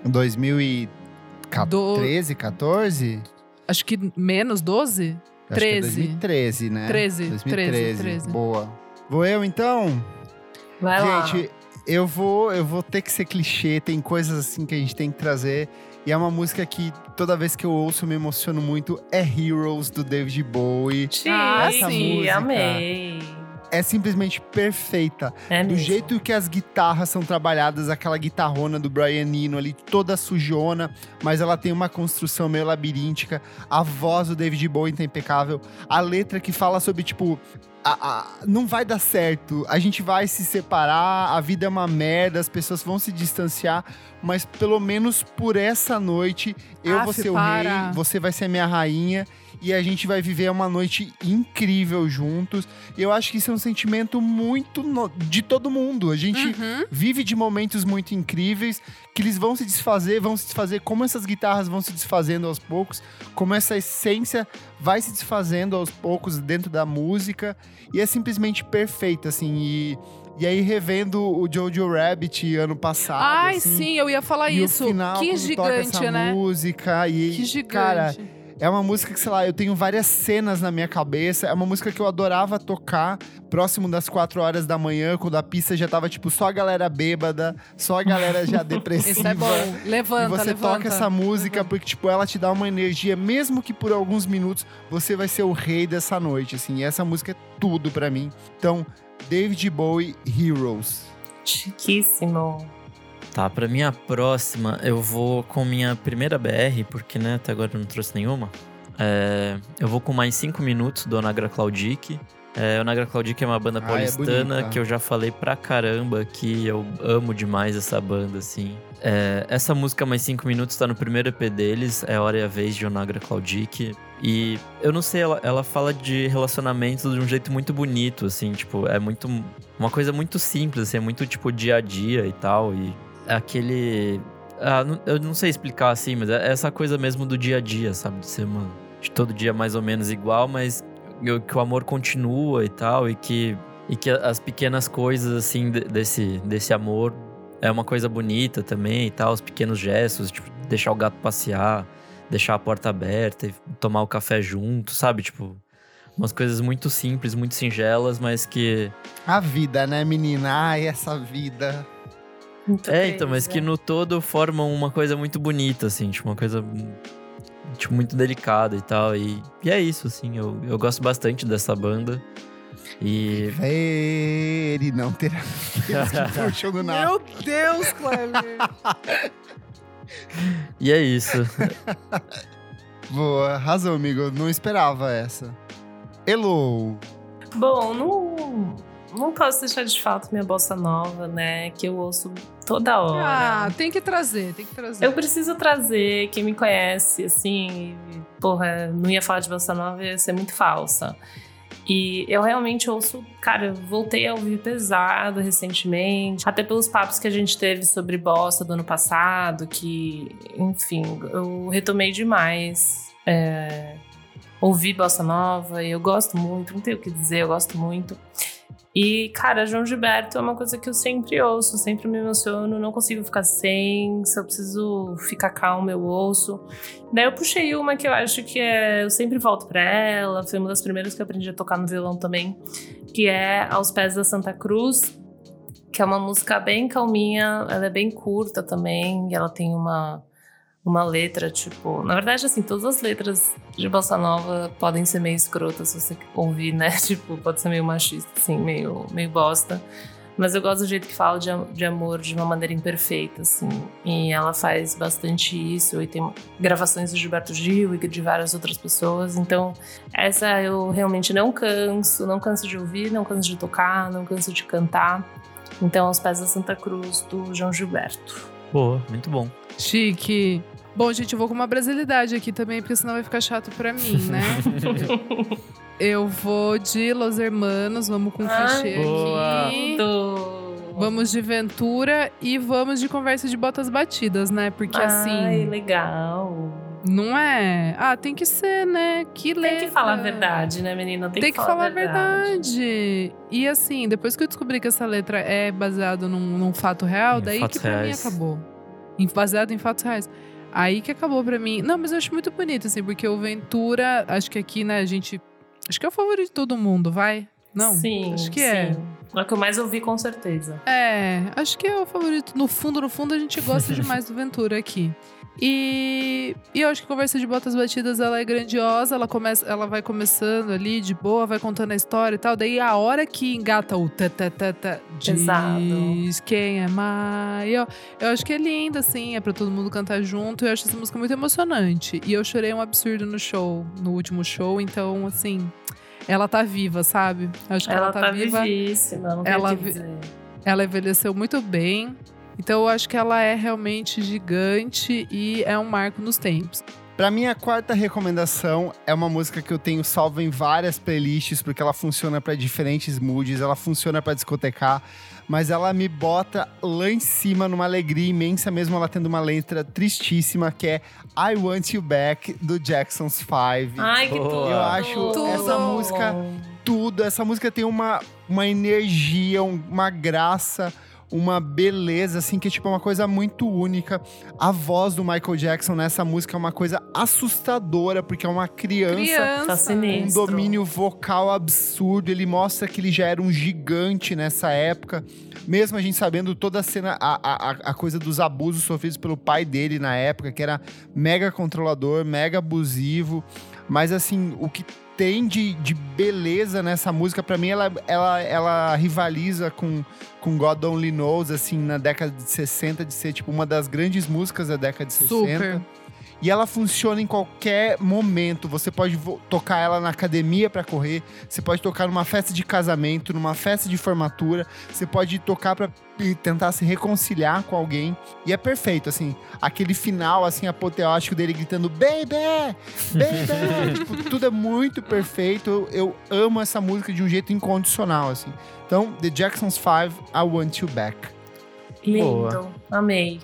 2013, 14? Acho que menos 12? Acho que é 13. 2013, né? 13, 2013. 13. Boa. Vou eu, então? Vai lá. Gente, eu vou, eu vou ter que ser clichê, tem coisas assim que a gente tem que trazer. E é uma música que toda vez que eu ouço eu me emociono muito. É Heroes, do David Bowie. Ah, Chique, sim. música. amei. É simplesmente perfeita. É Do mesmo. jeito que as guitarras são trabalhadas, aquela guitarrona do Brian Eno ali, toda sujona, mas ela tem uma construção meio labiríntica. A voz do David Bowie tá impecável. A letra que fala sobre, tipo, a- a- não vai dar certo, a gente vai se separar, a vida é uma merda, as pessoas vão se distanciar, mas pelo menos por essa noite eu Aff, vou ser o rei, você vai ser a minha rainha. E a gente vai viver uma noite incrível juntos. Eu acho que isso é um sentimento muito no- de todo mundo. A gente Uhum. vive de momentos muito incríveis que eles vão se desfazer, vão se desfazer como essas guitarras vão se desfazendo aos poucos, como essa essência vai se desfazendo aos poucos dentro da música e é simplesmente perfeito assim e e aí revendo o Jojo Rabbit ano passado, Ai, assim, sim, eu ia falar isso. o final, que gigante, né? música e Que gigante. cara, é uma música que, sei lá, eu tenho várias cenas na minha cabeça. É uma música que eu adorava tocar próximo das 4 horas da manhã, quando a pista já tava, tipo, só a galera bêbada, só a galera já depressiva. Isso é bom. Levanta, E você levanta. toca essa música porque, tipo, ela te dá uma energia, mesmo que por alguns minutos você vai ser o rei dessa noite, assim. E essa música é tudo pra mim. Então, David Bowie, Heroes. Chiquíssimo. Tá, pra minha próxima, eu vou com minha primeira BR, porque, né, até agora eu não trouxe nenhuma. É, eu vou com mais cinco minutos do Onagra Claudic. É, Onagra Claudic é uma banda Ah, é paulistana que eu já falei pra caramba que eu amo demais essa banda, assim. É, essa música Mais Cinco Minutos tá no primeiro EP deles, é Hora e a Vez de Onagra Claudic. E eu não sei, ela, ela fala de relacionamentos de um jeito muito bonito, assim, tipo, é muito. Uma coisa muito simples, assim, é muito tipo dia a dia e tal. E aquele. Ah, eu não sei explicar assim, mas é essa coisa mesmo do dia a dia, sabe? De ser uma. De todo dia mais ou menos igual, mas que o amor continua e tal, e que, e que as pequenas coisas, assim, de- desse, desse amor é uma coisa bonita também e tal, os pequenos gestos, tipo, deixar o gato passear, deixar a porta aberta e tomar o café junto, sabe? Tipo, umas coisas muito simples, muito singelas, mas que. A vida, né, menina? Ai, essa vida. Muito É, então, mas que no todo formam uma coisa muito bonita, assim, tipo, uma coisa tipo, muito delicada e tal. E, e é isso, assim, eu, eu gosto bastante dessa banda. E Ver e não ter aqueles que puxam do nada. Meu Deus, Kleber. E é isso. Boa, razão, amigo. Eu não esperava essa. Elo. Bom, não, não posso deixar de falta minha bossa nova, né? Que eu ouço toda hora. ah, tem que trazer, tem que trazer. Eu preciso trazer, quem me conhece, assim, porra, não ia falar de bossa nova, ia ser muito falsa. E eu realmente ouço, cara, eu voltei a ouvir pesado recentemente, até pelos papos que a gente teve sobre bossa do ano passado, que, enfim, eu retomei demais. É, ouvi bossa nova e eu gosto muito, não tenho o que dizer, eu gosto muito. E, cara, João Gilberto é uma coisa que eu sempre ouço, sempre me emociono, não consigo ficar sem, se eu preciso ficar calma, eu ouço. Daí eu puxei uma que eu acho que é. Eu sempre volto pra ela, foi uma das primeiras que eu aprendi a tocar no violão também, que é Aos Pés da Santa Cruz, que é uma música bem calminha, ela é bem curta também, e ela tem uma. Uma letra, tipo. Na verdade, assim, todas as letras de Bossa Nova podem ser meio escrotas se você ouvir, né? Tipo, pode ser meio machista, assim, meio, meio bosta. Mas eu gosto do jeito que fala de, de amor de uma maneira imperfeita, assim. E ela faz bastante isso. E tem gravações do Gilberto Gil e de várias outras pessoas. Então, essa eu realmente não canso. Não canso de ouvir, não canso de tocar, não canso de cantar. Então, Aos Pés da Santa Cruz, do João Gilberto. Boa, muito bom. Chique. Bom, gente, eu vou com uma brasilidade aqui também, porque senão vai ficar chato pra mim, né? eu vou de Los Hermanos, vamos com Ai, clichê boa. aqui. Do... Vamos de Ventura e vamos de conversa de botas batidas, né? Porque Ai, assim, legal. Não é. Ah, tem que ser, né? Que Tem letra. que falar a verdade, né, menina? Tem, Tem, que falar a verdade. E assim, depois que eu descobri que essa letra é baseada num, num fato real, Em daí que pra reais. mim acabou. Em- Baseado em fatos reais. Aí que acabou pra mim. Não, mas eu acho muito bonito, assim, porque o Ventura, acho que aqui, né, a gente. Acho que é o favorito de todo mundo, vai? Não? Sim, Acho que é. sim. É o que eu mais ouvi, com certeza. É, acho que é o favorito. No fundo, no fundo, a gente gosta demais do Ventura aqui. E, e eu acho que a conversa de botas batidas ela é grandiosa, ela começa, ela vai começando ali de boa, vai contando a história e tal. Daí a hora que engata o ta ta ta ta diz quem é maior. Eu acho que é lindo assim, é pra todo mundo cantar junto. Eu acho essa música muito emocionante. E eu chorei um absurdo no show, no último show, então assim, ela tá viva, sabe? Acho que ela, Ela tá viva. vivíssima, não Ela dizer. Ela envelheceu muito bem. Então eu acho que ela é realmente gigante e é um marco nos tempos. Pra minha quarta recomendação é uma música que eu tenho salva em várias playlists, porque ela funciona para diferentes moods, ela funciona para discotecar, mas ela me bota lá em cima numa alegria imensa, mesmo ela tendo uma letra tristíssima, que é I Want You Back, do Jackson's Five. Ai, que tudo. Eu acho Tudo. essa música tudo. Essa música tem uma, uma energia, um- uma graça, uma beleza, assim, que é tipo uma coisa muito única. A voz do Michael Jackson nessa música é uma coisa assustadora, porque é uma criança. Tá Criança. Um sinistro. domínio vocal absurdo, ele mostra que ele já era um gigante nessa época. Mesmo a gente sabendo toda a cena, a, a- a coisa dos abusos sofridos pelo pai dele na época, que era mega controlador, mega abusivo. Mas assim, o que tem de, de beleza nessa música, pra mim, ela, ela, ela rivaliza com, com God Only Knows, assim, na década de 60, de ser tipo uma das grandes músicas da década de 60. E ela funciona em qualquer momento. Você pode tocar ela na academia pra correr, você pode tocar numa festa de casamento, numa festa de formatura, você pode tocar pra e tentar se reconciliar com alguém. E é perfeito, assim, aquele final assim apoteótico dele gritando baby, baby, tipo, tudo é muito perfeito. Eu, eu amo essa música de um jeito incondicional, assim. Então, The Jackson's Five, I Want You Back. Lindo. Boa. Amei.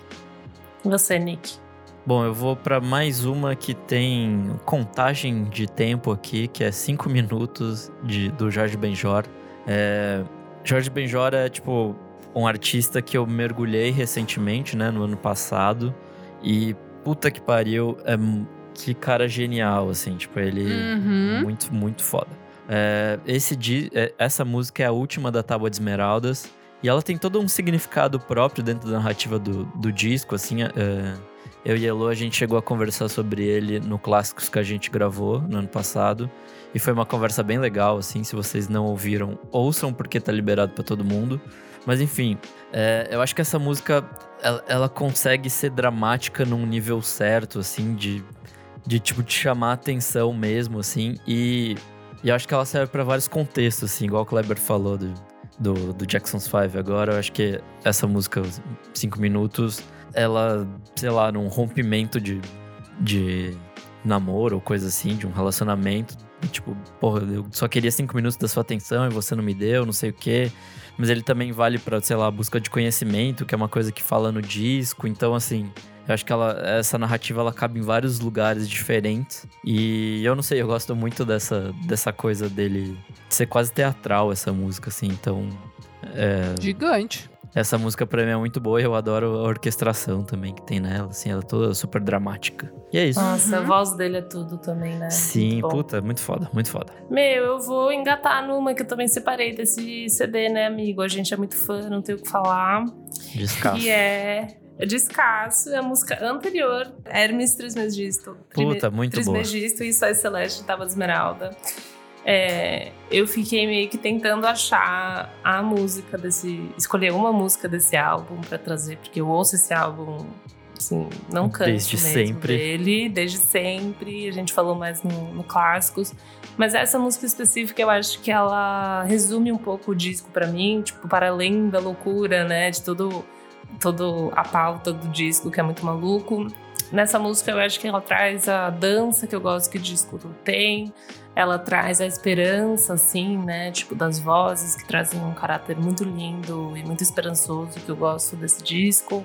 E você, Nick? Bom, eu vou pra mais uma que tem contagem de tempo aqui, que é 5 minutos de, do Jorge Benjor. É, Jorge Benjor é, tipo, um artista que eu mergulhei recentemente, né, no ano passado. E puta que pariu, é, que cara genial, assim, tipo, ele Uhum. muito, muito foda. É, esse é, essa música é a última da Tábua de Esmeraldas. E ela tem todo um significado próprio dentro da narrativa do, do disco, assim. é, eu e a Elo, a gente chegou a conversar sobre ele no Clássicos que a gente gravou no ano passado. E foi uma conversa bem legal, assim. Se vocês não ouviram, ouçam, porque tá liberado pra todo mundo. Mas enfim, é, eu acho que essa música, ela, ela consegue ser dramática num nível certo, assim, de, de tipo, te chamar atenção mesmo, assim. E, e eu acho que ela serve pra vários contextos, assim, igual o Kleber falou do, do, do Jackson's Five agora. Eu acho que essa música, cinco minutos, ela, sei lá, num rompimento de, de namoro ou coisa assim, de um relacionamento. Tipo, porra, eu só queria cinco minutos da sua atenção e você não me deu, não sei o quê. Mas ele também vale pra, sei lá, busca de conhecimento, que é uma coisa que fala no disco. Então, assim, eu acho que ela, essa narrativa ela cabe em vários lugares diferentes. E eu não sei, eu gosto muito dessa, dessa coisa dele de ser quase teatral, essa música, assim. Então, é, Gigante. Essa música pra mim é muito boa e eu adoro a orquestração também que tem nela, assim, ela é toda super dramática. E é isso. Nossa, a Uhum. voz dele é tudo também, né? Sim, Muito puta, muito foda, muito foda. Meu, eu vou engatar numa que eu também separei desse CD, né, amigo? A gente é muito fã, não tem o que falar. Descasso. Que é Descasso, é a música anterior, Hermes Trismegisto. Puta, muito boa. Trismegisto e Sóis Celeste, Tava de Esmeralda. É, eu fiquei meio que tentando achar a música desse. escolher uma música desse álbum pra trazer, porque eu ouço esse álbum, assim, não canso Desde sempre. dele, desde sempre. A gente falou mais no, no Clássicos. Mas essa música específica, eu acho que ela resume um pouco o disco pra mim, tipo, para além da loucura, né, de todo, todo a pauta do disco, que é muito maluco. Nessa música, eu acho que ela traz a dança que eu gosto que o disco tem. Ela traz a esperança, assim, né? Tipo, das vozes que trazem um caráter muito lindo e muito esperançoso, que eu gosto desse disco.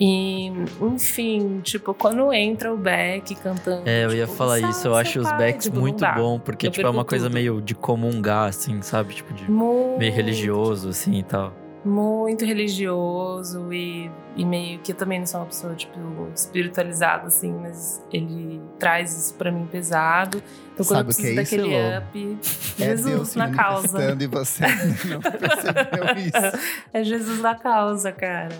E, enfim, tipo, quando entra o Beck cantando. É, eu ia tipo, falar "Sabe isso, eu acho os pai", backs tipo, muito bom, porque, Eu tipo, é uma coisa tudo. meio de comungar, assim, sabe? Tipo, de Muito, meio religioso, assim, e tal. Muito religioso e, e meio que eu também não sou uma pessoa, tipo, espiritualizada, assim, mas ele traz isso pra mim pesado. Então, quando Sabe eu é preciso isso, daquele up, É Jesus Deus na causa. e você não percebeu isso. É Jesus na causa, cara.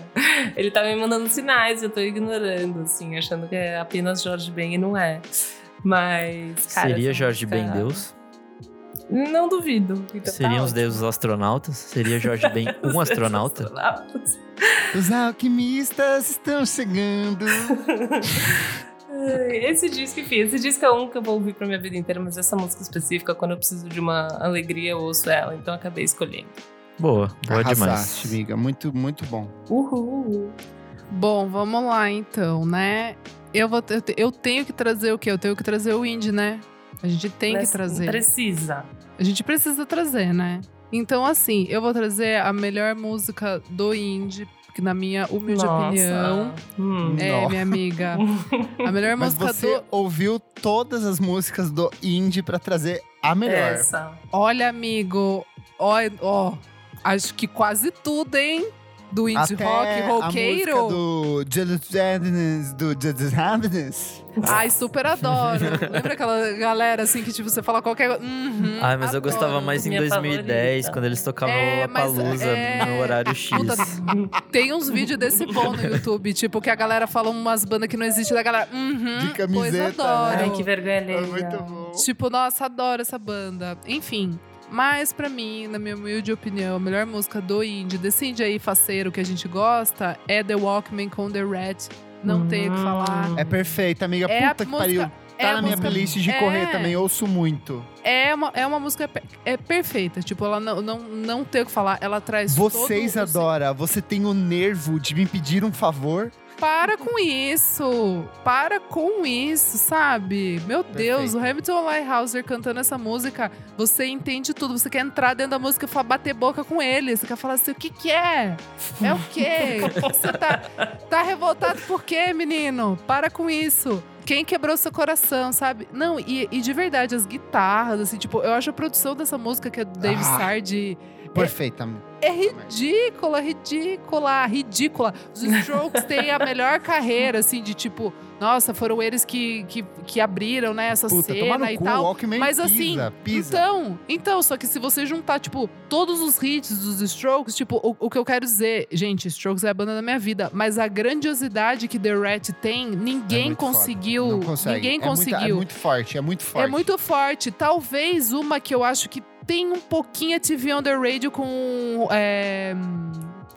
Ele tá me mandando sinais, eu tô ignorando, assim, achando que é apenas Jorge Ben e não é. Mas, cara. Seria essa Jorge Ben Deus? Não duvido. Então tá Seriam os ótimo. deuses astronautas? Seria Jorge Ben Os um astronauta? astronautas. Os alquimistas estão chegando. Esse disco, enfim, esse disco é um que eu vou ouvir pra minha vida inteira, mas essa música específica, quando eu preciso de uma alegria, eu ouço ela, então eu acabei escolhendo. Boa, boa Arrasaste, demais. amiga. Muito, muito bom. Uhul! Bom, vamos lá então, né? Eu, vou, eu, te- eu tenho que trazer o quê? Eu tenho que trazer o indie, né? A gente tem que trazer. Precisa. A gente precisa trazer, né? Então, assim, eu vou trazer a melhor música do indie, que na minha humilde Nossa. opinião. Hum. É, Nó. minha amiga. A melhor Mas música você do. ouviu todas as músicas do indie pra trazer a melhor. Essa. Olha, amigo. Ó, ó. Acho que quase tudo, hein? Do indie Até rock a roqueiro. música do Just Happiness, do Just Happiness. Ai, super adoro. Lembra aquela galera assim que, tipo, você fala qualquer coisa. Uhum, Ai, mas eu adoro. gostava mais em Minha 2010, favorita. quando eles tocavam É, mas, Lollapalooza é, no horário X. puta, Tem uns vídeos desse bom no YouTube, tipo, que a galera fala umas bandas que não existem, da galera. Uhum, De camiseta, pois adoro. Ai, que vergonha É muito bom. Tipo, nossa, adoro essa banda. Enfim. Mas pra mim, na minha humilde opinião, a melhor música do indie, desse indie aí faceiro que a gente gosta, é The Walkman com The Rat. Não tenho o que Hum. falar. É perfeita, amiga. É Puta que música- pariu. é Tá a na minha playlist de é. correr também, ouço muito. É uma, é uma música per- é perfeita. Tipo, ela não, não, não tem o que falar. Ela traz Vocês todo adoram. Você tem o nervo de me pedir um favor? Para com isso! Para com isso, sabe? Meu Deus, Perfeito. o Hamilton Lighthouser cantando essa música, você entende tudo. Você quer entrar dentro da música e bater boca com ele. Você quer falar assim: o que, que é? É o quê? Você tá, tá revoltado por quê, menino? Para com isso. Quem quebrou seu coração, sabe? Não, e, e de verdade, as guitarras, assim, tipo, eu acho a produção dessa música, que é do Dave Ah. Sardi, Perfeita. é ridícula, ridícula, ridícula. Os Strokes têm a melhor carreira, assim, de tipo, nossa, foram eles que, que, que abriram, né, essa Puta, cena e cu, tal. Walkman Mas pisa, assim, pisa. Então, então, só que se você juntar, tipo, todos os hits dos Strokes, tipo, o, o que eu quero dizer, gente, Strokes é a banda da minha vida, mas a grandiosidade que The Rat tem, É ninguém muito foda. conseguiu. Ninguém É conseguiu. é muito forte, é muito forte. É muito forte. Talvez uma que eu acho que tem um pouquinho a TV on the radio com é,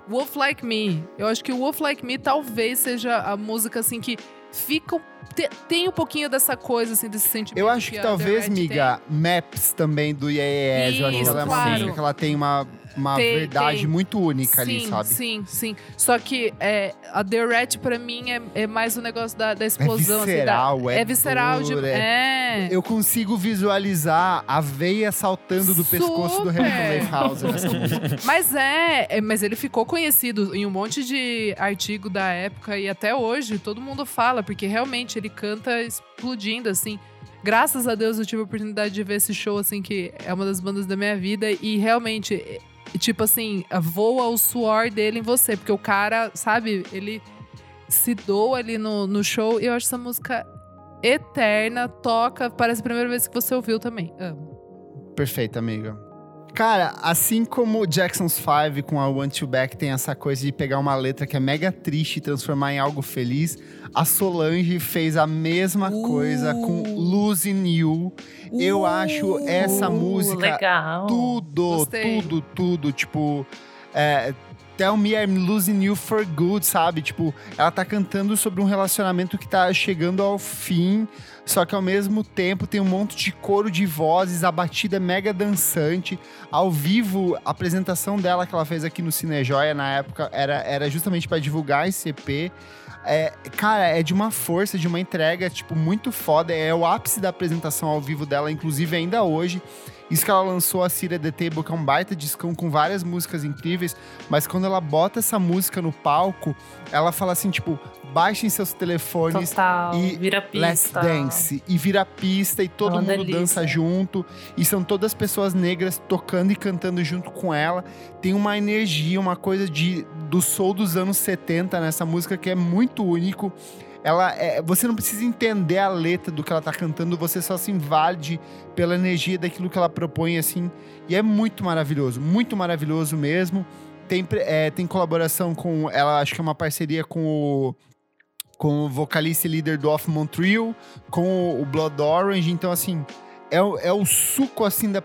Wolf Like Me. Eu acho que o Wolf Like Me talvez seja a música assim que fica te- tem um pouquinho dessa coisa assim desse sentimento. Eu acho que a talvez, miga, Maps também do Yes, eu acho que ela é uma claro. música que ela tem uma, uma Tem, verdade tem. muito única ali, sim, sabe? Sim, sim. Só que é, a The Rat, pra mim, é, é mais o negócio da, da explosão. assim, da- visceral, é é visceral. de- dura, é. Eu consigo visualizar a veia saltando do pescoço do Super. Hamilton Leifhauser nessa música. Mas é, é, mas ele ficou conhecido em um monte de artigo da época e até hoje todo mundo fala, porque realmente ele canta explodindo, assim. Graças a Deus eu tive a oportunidade de ver esse show, assim, que é uma das bandas da minha vida, e realmente, é, tipo assim, voa o suor dele em você, porque o cara, sabe, ele se doa ali no, no show, e eu acho essa música eterna, toca, parece a primeira vez que você ouviu também. Amo. Perfeito, amiga. Cara, assim como Jackson's Five com a One Two Back tem essa coisa de pegar uma letra que é mega triste e transformar em algo feliz, a Solange fez a mesma Uh. coisa com Losing You. Eu acho essa Uh, música Legal. tudo, Gostei. tudo, tudo. Tipo, é, Tell Me I'm Losing You for Good, sabe? Tipo, ela tá cantando sobre um relacionamento que tá chegando ao fim, só que ao mesmo tempo tem um monte de coro de vozes, a batida é mega dançante. Ao vivo, a apresentação dela que ela fez aqui no Cinejoia na época era, era justamente para divulgar esse EP. É, cara, é de uma força, de uma entrega, tipo, muito foda. É o ápice da apresentação ao vivo dela, inclusive ainda hoje. Isso que ela lançou a Cira The Table, que é um baita discão com várias músicas incríveis, mas quando ela bota essa música no palco, ela fala assim, tipo, baixem seus telefones Total. e Vira pista. Let's Dance. E vira pista e todo É mundo delícia. dança junto. E são todas pessoas negras tocando e cantando junto com ela. Tem uma energia, uma coisa de do soul dos anos 70 nessa música que é muito único. Ela é, você não precisa entender a letra do que ela tá cantando, você só se invade pela energia daquilo que ela propõe, assim. E é muito maravilhoso, muito maravilhoso mesmo. Tem, é, tem colaboração com. Ela acho que é uma parceria com o com o vocalista e líder do Off Montreal, com o Blood Orange. Então, assim, é, o- é o suco, assim, da,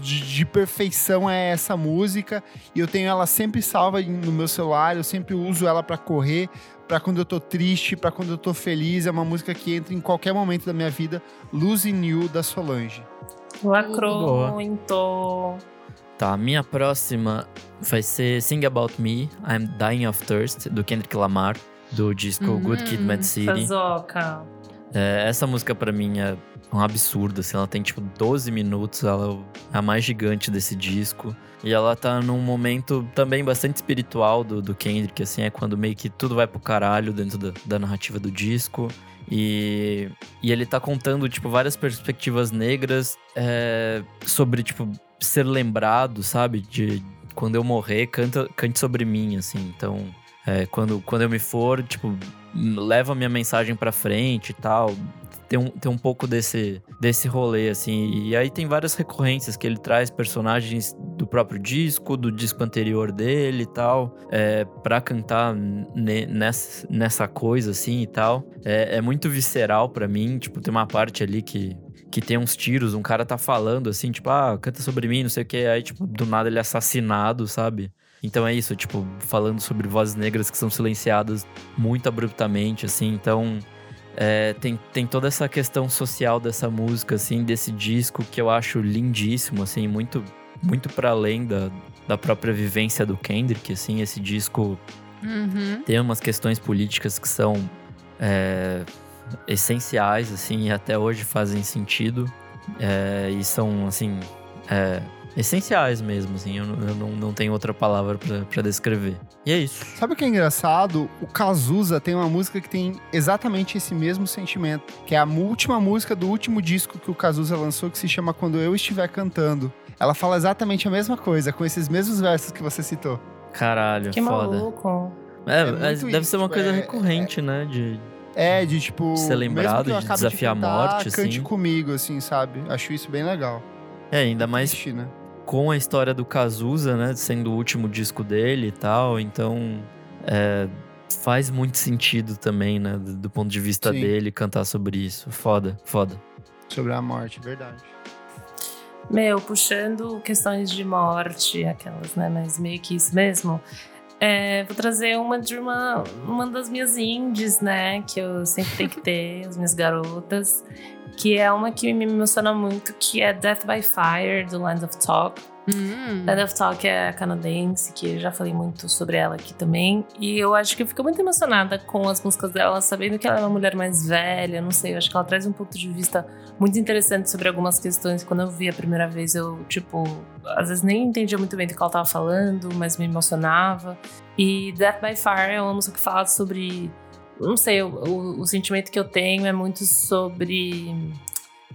de, de perfeição é essa música. E eu tenho ela sempre salva no meu celular, eu sempre uso ela pra correr, pra quando eu tô triste, pra quando eu tô feliz. É uma música que entra em qualquer momento da minha vida. Losing You, da Solange. Lacrou Boa. muito. Tá, a minha próxima vai ser Sing About Me, I'm Dying of Thirst, do Kendrick Lamar. do disco Good Kid, Hum, Mad City. Fazoca. É, essa música pra mim é um absurdo, assim, ela tem tipo 12 minutos, ela é a mais gigante desse disco. E ela tá num momento também bastante espiritual do, do Kendrick, assim, é quando meio que tudo vai pro caralho dentro da, da narrativa do disco. E, e ele tá contando, tipo, várias perspectivas negras é, sobre, tipo, ser lembrado, sabe? De quando eu morrer, canta, cante sobre mim, assim. Então, é, quando, quando eu me for, tipo, leva a minha mensagem pra frente e tal. Tem um, tem um pouco desse, desse rolê, assim. E aí tem várias recorrências que ele traz personagens do próprio disco, do disco anterior dele e tal, é, pra cantar ne- nessa, nessa coisa, assim e tal. É, é muito visceral pra mim. Tipo, tem uma parte ali que, que tem uns tiros, um cara tá falando assim, tipo, ah, canta sobre mim, não sei o que. Aí, tipo, do nada ele é assassinado, sabe? Então é isso, tipo, falando sobre vozes negras que são silenciadas muito abruptamente, assim. Então é, tem, tem toda essa questão social dessa música, assim, desse disco que eu acho lindíssimo, assim, muito, muito para além da, da própria vivência do Kendrick, assim. Esse disco Uhum. tem umas questões políticas que são é, essenciais, assim, e até hoje fazem sentido. é, e são, assim, é, essenciais mesmo, assim. Eu, não- eu não, não tenho outra palavra pra- pra descrever. E é isso. Sabe o que é engraçado? O Cazuza tem uma música que tem exatamente esse mesmo sentimento, que é a última música do último disco que o Cazuza lançou, que se chama Quando Eu Estiver Cantando. Ela fala exatamente a mesma coisa, com esses mesmos versos que você citou. Caralho, Que foda. maluco. É, É é, deve isso, ser uma tipo, coisa é- recorrente, né? De, É, de tipo. Ser lembrado, mesmo que eu de desafiar a cantar, morte, Cante assim. comigo, assim, sabe? Acho isso bem legal. é, ainda mais Triste, né? Com a história do Cazuza, né? Sendo o último disco dele e tal. Então, é, faz muito sentido também, né? Do, do ponto de vista Sim. dele cantar sobre isso. Foda, foda. Sobre a morte, verdade. Meu, puxando questões de morte, aquelas, né? Mas meio que isso mesmo. É, vou trazer uma de uma, uma das minhas indies, né? Que eu sempre tenho que ter, as minhas garotas. Que é uma que me emociona muito, que é Death by Fire, do Lands of Talk. Hum. Land of Talk é canadense, que eu já falei muito sobre ela aqui também. E eu acho que eu fico muito emocionada com as músicas dela, sabendo que ela é uma mulher mais velha, não sei, eu acho que ela traz um ponto de vista muito interessante sobre algumas questões. Quando eu vi a primeira vez, eu, tipo, às vezes nem entendia muito bem do que ela tava falando, mas me emocionava. E Death by Fire é uma música que fala sobre. Não sei, o, o, o sentimento que eu tenho é muito sobre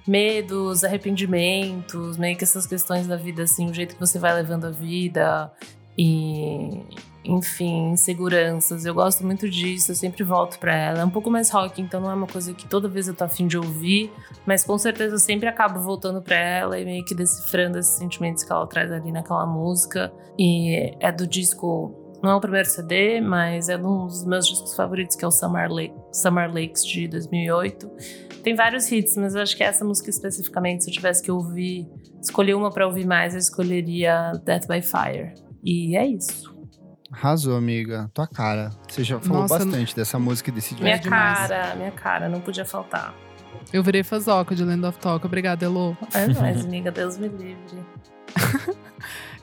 medos, arrependimentos, meio que essas questões da vida, assim, o jeito que você vai levando a vida e, enfim, inseguranças. Eu gosto muito disso, eu sempre volto pra ela. É um pouco mais rock, então não é uma coisa que toda vez eu tô afim de ouvir, mas com certeza eu sempre acabo voltando pra ela e meio que decifrando esses sentimentos que ela traz ali naquela música. E é do disco. Não é o primeiro CD, mas é um dos meus discos favoritos, que é o Summer, Lake, Summer Lakes de 2008. Tem vários hits, mas eu acho que essa música especificamente, se eu tivesse que ouvir, escolher uma pra ouvir mais, eu escolheria Death by Fire. E é isso. Arrasou, amiga. Tua cara. Você já falou Nossa, bastante dessa música e desse disco. Minha demais. cara, minha cara, não podia faltar. Eu virei fazoca de Land of Talk. Obrigada, Elo. É nóis, amiga, Deus me livre.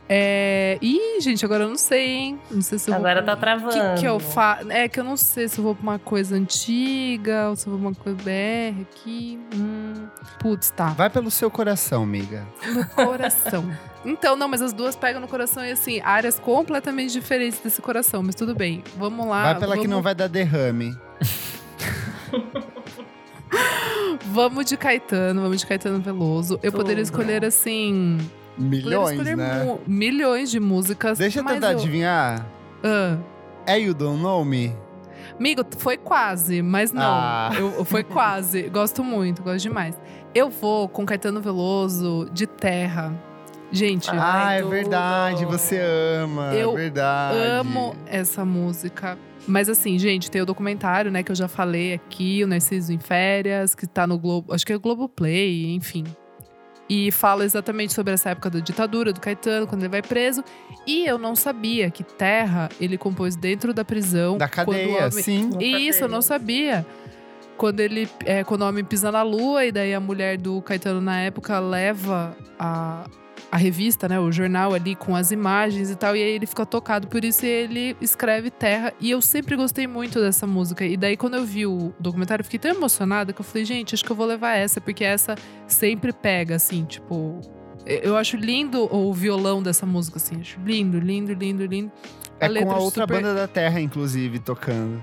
É... Ih, gente, agora eu não sei, hein? Não sei se eu Agora vou... tá O travando. que, que eu faço? É que eu não sei se eu vou pra uma coisa antiga ou se eu vou pra uma coisa BR aqui. Hum. Putz, tá. Vai pelo seu coração, amiga. No coração. Então, não, mas as duas pegam no coração e assim, áreas completamente diferentes desse coração, mas tudo bem. Vamos lá. vai pela que vamos, não vai dar derrame. Vamos de Caetano, vamos de Caetano Veloso. Eu Tudo. poderia escolher assim. Milhões, né? milhões de músicas. Deixa eu tentar adivinhar. Ah. É You Don't Know Me? Amigo, foi quase, mas não. Ah. Eu, foi quase. Gosto muito, gosto demais. Eu vou com Caetano Veloso de Terra. Gente, Ah. Ah, é tudo. verdade. Você ama. Eu é verdade. amo essa música. Mas assim, gente, tem o documentário, né, que eu já falei aqui, o Narciso em Férias, que tá no Globo, acho que é o Globoplay, enfim. E fala exatamente sobre essa época da ditadura do Caetano, quando ele vai preso. E eu não sabia que Terra ele compôs dentro da prisão. Da cadeia, homem- sim. No Isso, eu não sabia. Quando ele, é, quando o homem pisa na lua e daí a mulher do Caetano na época leva a, a revista, né, o jornal ali com as imagens e tal, e aí ele fica tocado por isso e ele escreve Terra. E eu sempre gostei muito dessa música. E daí quando eu vi o documentário, eu fiquei tão emocionada que eu falei, gente, acho que eu vou levar essa, porque essa sempre pega, assim, tipo. Eu acho lindo o violão dessa música, assim. Acho lindo, lindo, lindo, lindo. É com letra a outra super- banda da Terra, inclusive, tocando.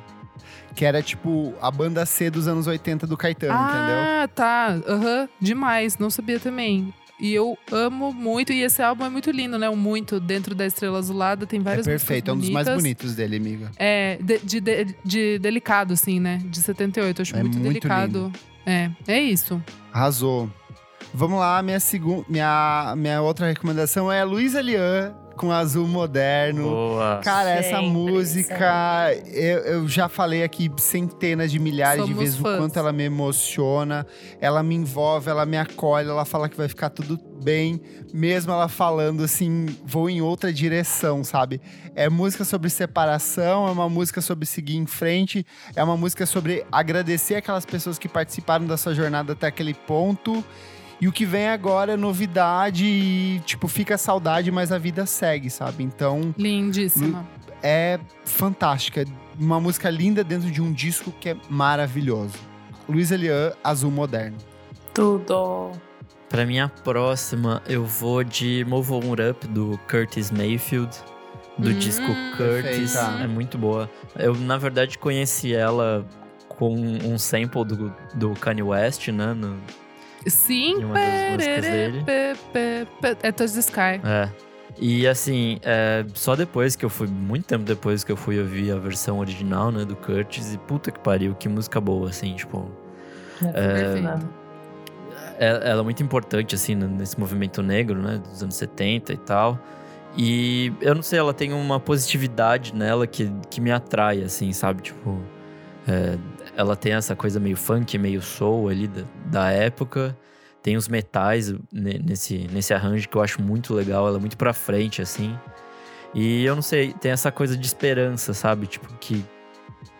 Que era tipo a banda C dos anos 80 do Caetano, entendeu? Ah, tá. Aham. Demais. Não sabia também. E eu amo muito. E esse álbum é muito lindo, né? O Muito Dentro da Estrela Azulada. Tem É várias perfeito, é um dos mais bonitos dele, amiga. É, de, de, de- de delicado, assim, né? De 78. Eu acho É muito, muito delicado. É, é isso. Arrasou. Vamos lá, minha, segun... minha, minha outra recomendação é a Luísa Lian com Azul Moderno. Boa. Cara, essa Sempre, música, eu, eu já falei aqui centenas de milhares de Somos vezes fãs. o quanto ela me emociona, ela me envolve, ela me acolhe, ela fala que vai ficar tudo bem, mesmo ela falando assim, vou em outra direção, sabe? É música sobre separação, é uma música sobre seguir em frente, é uma música sobre agradecer aquelas pessoas que participaram da sua jornada até aquele ponto. E o que vem agora é novidade e, tipo, fica saudade, mas a vida segue, sabe? Então, Lindíssima. é fantástica. Uma música linda dentro de um disco que é maravilhoso. Luiz Elian, Azul Moderno. Tudo. Pra minha próxima, eu vou de Move On Up, do Curtis Mayfield. Do Hum, disco Curtis. perfeita. É muito boa. Eu, na verdade, conheci ela com um sample do, do Kanye West, né? no- Sim, Em uma das músicas perere, dele. pe- pe- pe- é Touch the Sky. É. E assim, é, só depois que eu fui, muito tempo depois que eu fui ouvir a versão original, né, do Curtis, e puta que pariu, que música boa, assim, tipo. Perfeito. é- ela é muito importante, assim, nesse movimento negro, né, dos anos 70 e tal. E eu não sei, ela tem uma positividade nela que, que me atrai, assim, sabe? Tipo, é, ela tem essa coisa meio funk, meio soul ali da, da época. Tem os metais ne- nesse, nesse arranjo que eu acho muito legal, ela é muito pra frente, assim. E eu não sei, tem essa coisa de esperança, sabe? Tipo, que,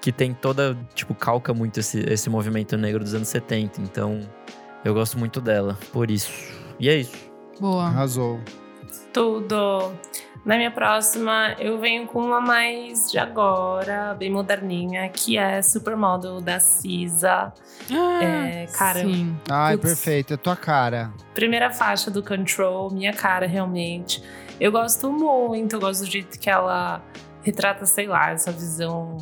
que tem toda, tipo, calca muito esse, esse movimento negro dos anos 70. Então, eu gosto muito dela, por isso. E é isso. Boa. Arrasou. Tudo. Na minha próxima, eu venho com uma mais de agora, bem moderninha, que é Supermodel da Cisa. É, cara, Sim. Ai, Putz. perfeito. É tua cara. Primeira faixa do Control, minha cara, realmente. Eu gosto muito, eu gosto do jeito que ela retrata, sei lá, essa visão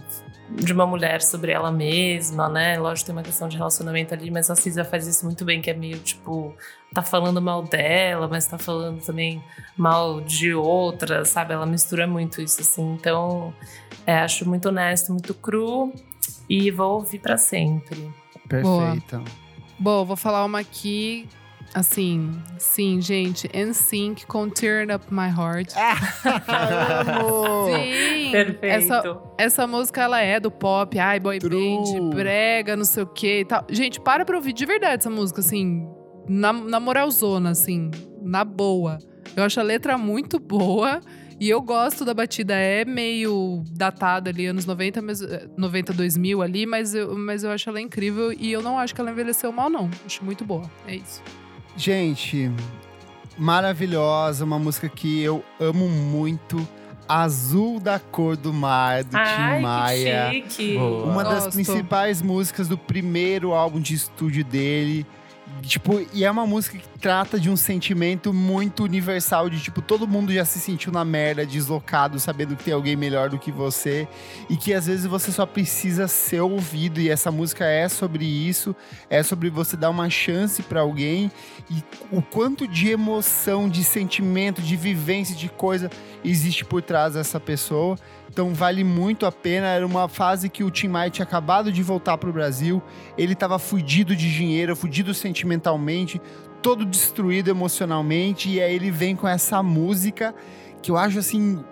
de uma mulher sobre ela mesma, né? Lógico, tem uma questão de relacionamento ali, mas a Cisa faz isso muito bem, que é meio tipo, tá falando mal dela, mas tá falando também mal de outra, sabe? Ela mistura muito isso, assim. Então, é, acho muito honesto, muito cru e vou ouvir pra sempre. Perfeita. Bom, vou falar uma aqui. Assim, sim, gente. NSYNC com Turn Up My Heart. Amo! Sim! Perfeito. Essa, essa música, ela é do pop, ai, boy True. band, brega, não sei o que e tal. Gente, para pra ouvir de verdade essa música, assim, na, na moralzona, assim, na boa. Eu acho a letra muito boa e eu gosto da batida. É meio datada ali, anos 90, mas, eh, 90, 2000 ali, mas eu, mas eu acho ela incrível e eu não acho que ela envelheceu mal, não. Acho muito boa. É isso. Gente, maravilhosa. Uma música que eu amo muito. Azul da Cor do Mar, do Tim Ai, Maia. que chique! Boa. Uma das Gosto. principais músicas do primeiro álbum de estúdio dele. Tipo, e é uma música que trata de um sentimento muito universal de tipo, todo mundo já se sentiu na merda, deslocado, sabendo que tem alguém melhor do que você e que às vezes você só precisa ser ouvido e essa música é sobre isso, é sobre você dar uma chance pra alguém e o quanto de emoção, de sentimento, de vivência, de coisa existe por trás dessa pessoa. Então vale muito a pena. Era uma fase que o Tim Maia tinha acabado de voltar pro Brasil. Ele tava fudido de dinheiro, fudido sentimentalmente, todo destruído emocionalmente. E aí ele vem com essa música que eu acho assim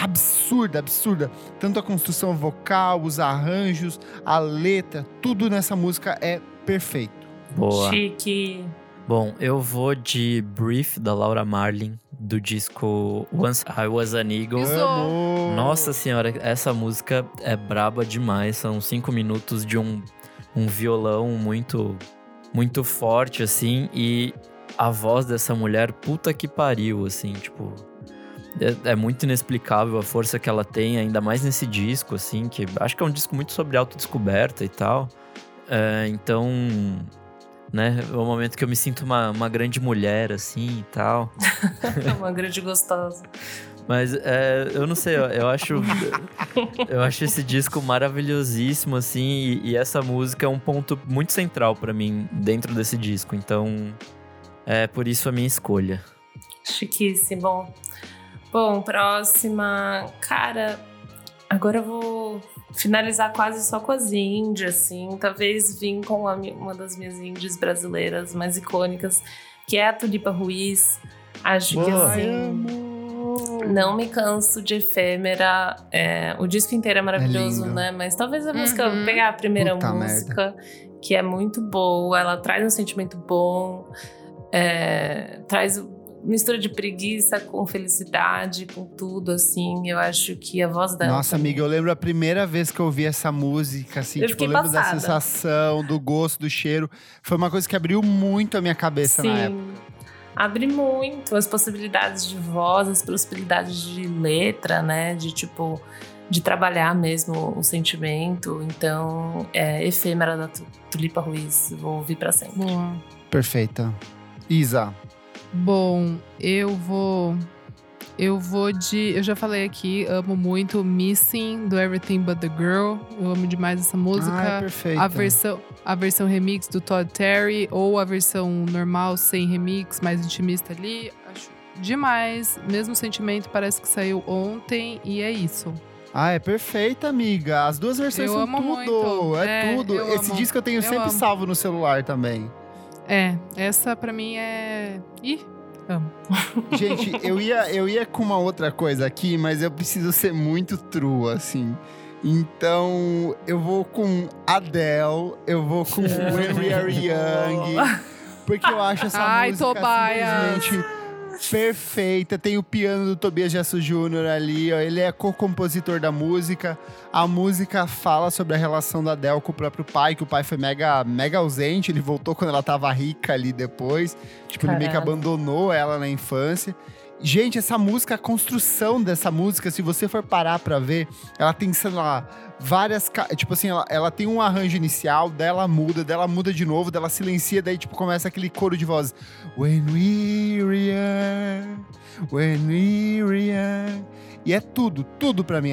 absurda, absurda. Tanto a construção vocal, os arranjos, a letra, tudo nessa música é perfeito. Boa. Chique. Bom, eu vou de Brief, da Laura Marlin, do disco Once I Was an Eagle. Isso. Amo! Nossa senhora, essa música é braba demais. São cinco minutos de um, um violão muito, muito forte, assim. E a voz dessa mulher, puta que pariu, assim, tipo. É, é muito inexplicável a força que ela tem, ainda mais nesse disco, assim, que acho que é um disco muito sobre autodescoberta e tal. É, então, né, é um momento que eu me sinto uma, uma grande mulher, assim e tal. uma grande gostosa. Mas é, eu não sei, eu, eu acho. eu acho esse disco maravilhosíssimo, assim, e, e essa música é um ponto muito central para mim dentro desse disco. Então, é por isso a minha escolha. Chiquíssimo. Bom, próxima. Cara, agora eu vou finalizar quase só com as índias, assim. Talvez vim com a, uma das minhas índias brasileiras mais icônicas, que é a Tulipa Ruiz. Acho Boa, que assim. Não me canso de efêmera. É, o disco inteiro é maravilhoso, é né? Mas talvez a música, uhum. pegar a primeira Puta música, merda. que é muito boa, ela traz um sentimento bom, é, traz mistura de preguiça com felicidade, com tudo, assim. Eu acho que a voz dela. Nossa, também. amiga, eu lembro a primeira vez que eu ouvi essa música, assim, eu tipo, eu lembro passada. da sensação, do gosto, do cheiro. Foi uma coisa que abriu muito a minha cabeça Sim. na época abre muito as possibilidades de voz, as possibilidades de letra, né? De tipo, de trabalhar mesmo o sentimento. Então, é efêmera da Tulipa Ruiz. Vou ouvir para sempre. Boa. Perfeita. Isa. Bom, eu vou eu vou de. Eu já falei aqui, amo muito Missing do Everything But the Girl. Eu amo demais essa música. Ah, é perfeita. A versão, a versão remix do Todd Terry ou a versão normal sem remix, mais intimista ali. Acho demais. Mesmo sentimento, parece que saiu ontem e é isso. Ah, é perfeita, amiga. As duas versões eu são tudo. Muito. É, é tudo. Esse amo. disco eu tenho eu sempre amo. salvo no celular também. É, essa para mim é. Ih, Amo. Gente, eu ia, eu ia com uma outra coisa aqui, mas eu preciso ser muito true, assim. Então, eu vou com Adele, eu vou com When We Are Young, porque eu acho essa Ai, música Tobias. simplesmente perfeita. Tem o piano do Tobias Jasso Jr. ali, ó. Ele é co-compositor da música. A música fala sobre a relação da Adele com o próprio pai, que o pai foi mega, mega ausente. Ele voltou quando ela tava rica ali depois. Tipo, Caramba. ele meio que abandonou ela na infância. Gente, essa música, a construção dessa música, se você for parar pra ver, ela tem, sei lá, várias. Tipo assim, ela, ela tem um arranjo inicial, dela muda, dela muda de novo, dela silencia, daí tipo começa aquele coro de voz. When we young, when we young. E é tudo, tudo para mim.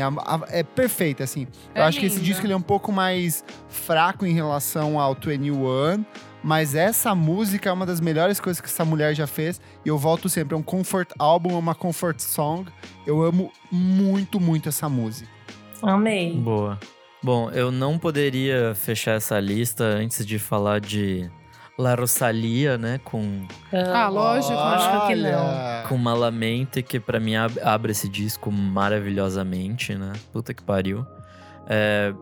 é perfeito, assim. É Eu acho que esse disco ele é um pouco mais fraco em relação ao 21, mas essa música é uma das melhores coisas que essa mulher já fez. E eu volto sempre, é um comfort album, é uma comfort song. Eu amo muito, muito essa música. Amei. Boa. Bom, eu não poderia fechar essa lista antes de falar de La Rosalia, né? Com. Ah, lógico, acho que não. Com Malamente, que para mim abre esse disco maravilhosamente, né? Puta que pariu. É,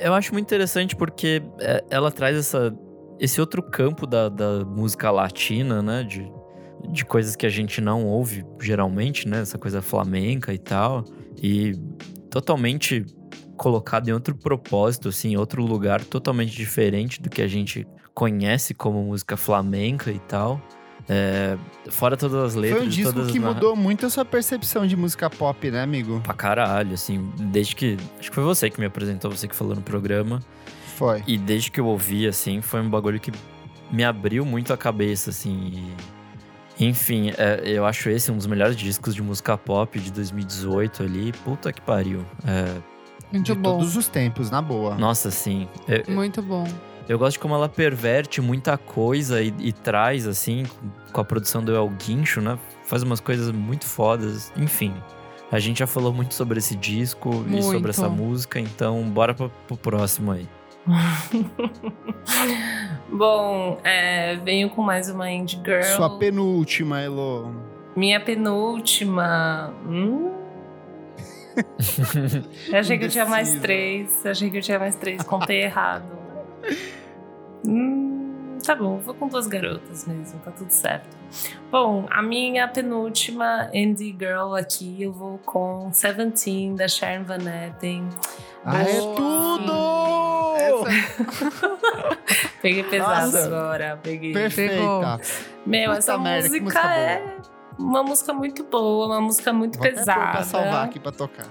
eu acho muito interessante porque é, ela traz essa, esse outro campo da, da música latina, né? De, de coisas que a gente não ouve geralmente, né? Essa coisa flamenca e tal. E totalmente colocado em outro propósito, assim, outro lugar totalmente diferente do que a gente conhece como música flamenca e tal. É, fora todas as letras. Foi um disco que mudou muito a sua percepção de música pop, né, amigo? Pra caralho, assim, desde que. Acho que foi você que me apresentou, você que falou no programa. Foi. E desde que eu ouvi, assim, foi um bagulho que me abriu muito a cabeça, assim. E, enfim, é, eu acho esse um dos melhores discos de música pop de 2018 ali. Puta que pariu. É, muito de bom. todos os tempos, na boa. Nossa, sim. Eu, muito bom. Eu gosto de como ela perverte muita coisa e, e traz, assim, com a produção do El Guincho, né? Faz umas coisas muito fodas. Enfim, a gente já falou muito sobre esse disco muito. e sobre essa música, então bora pro, pro próximo aí. Bom, é, venho com mais uma Indie Girl. Sua penúltima, Elo. Minha penúltima. Hum? eu achei que eu tinha mais três. Eu achei que eu tinha mais três. Contei errado. Hum, tá bom, vou com duas garotas mesmo, tá tudo certo. Bom, a minha penúltima indie girl aqui, eu vou com Seventeen, da Sharon Van Etten. Ah, é tudo! Peguei pesado Nossa. agora, peguei. Perfeita. Meu, Puta essa merda, música música é uma música muito boa, uma música muito Vou pesada. pra salvar aqui pra tocar.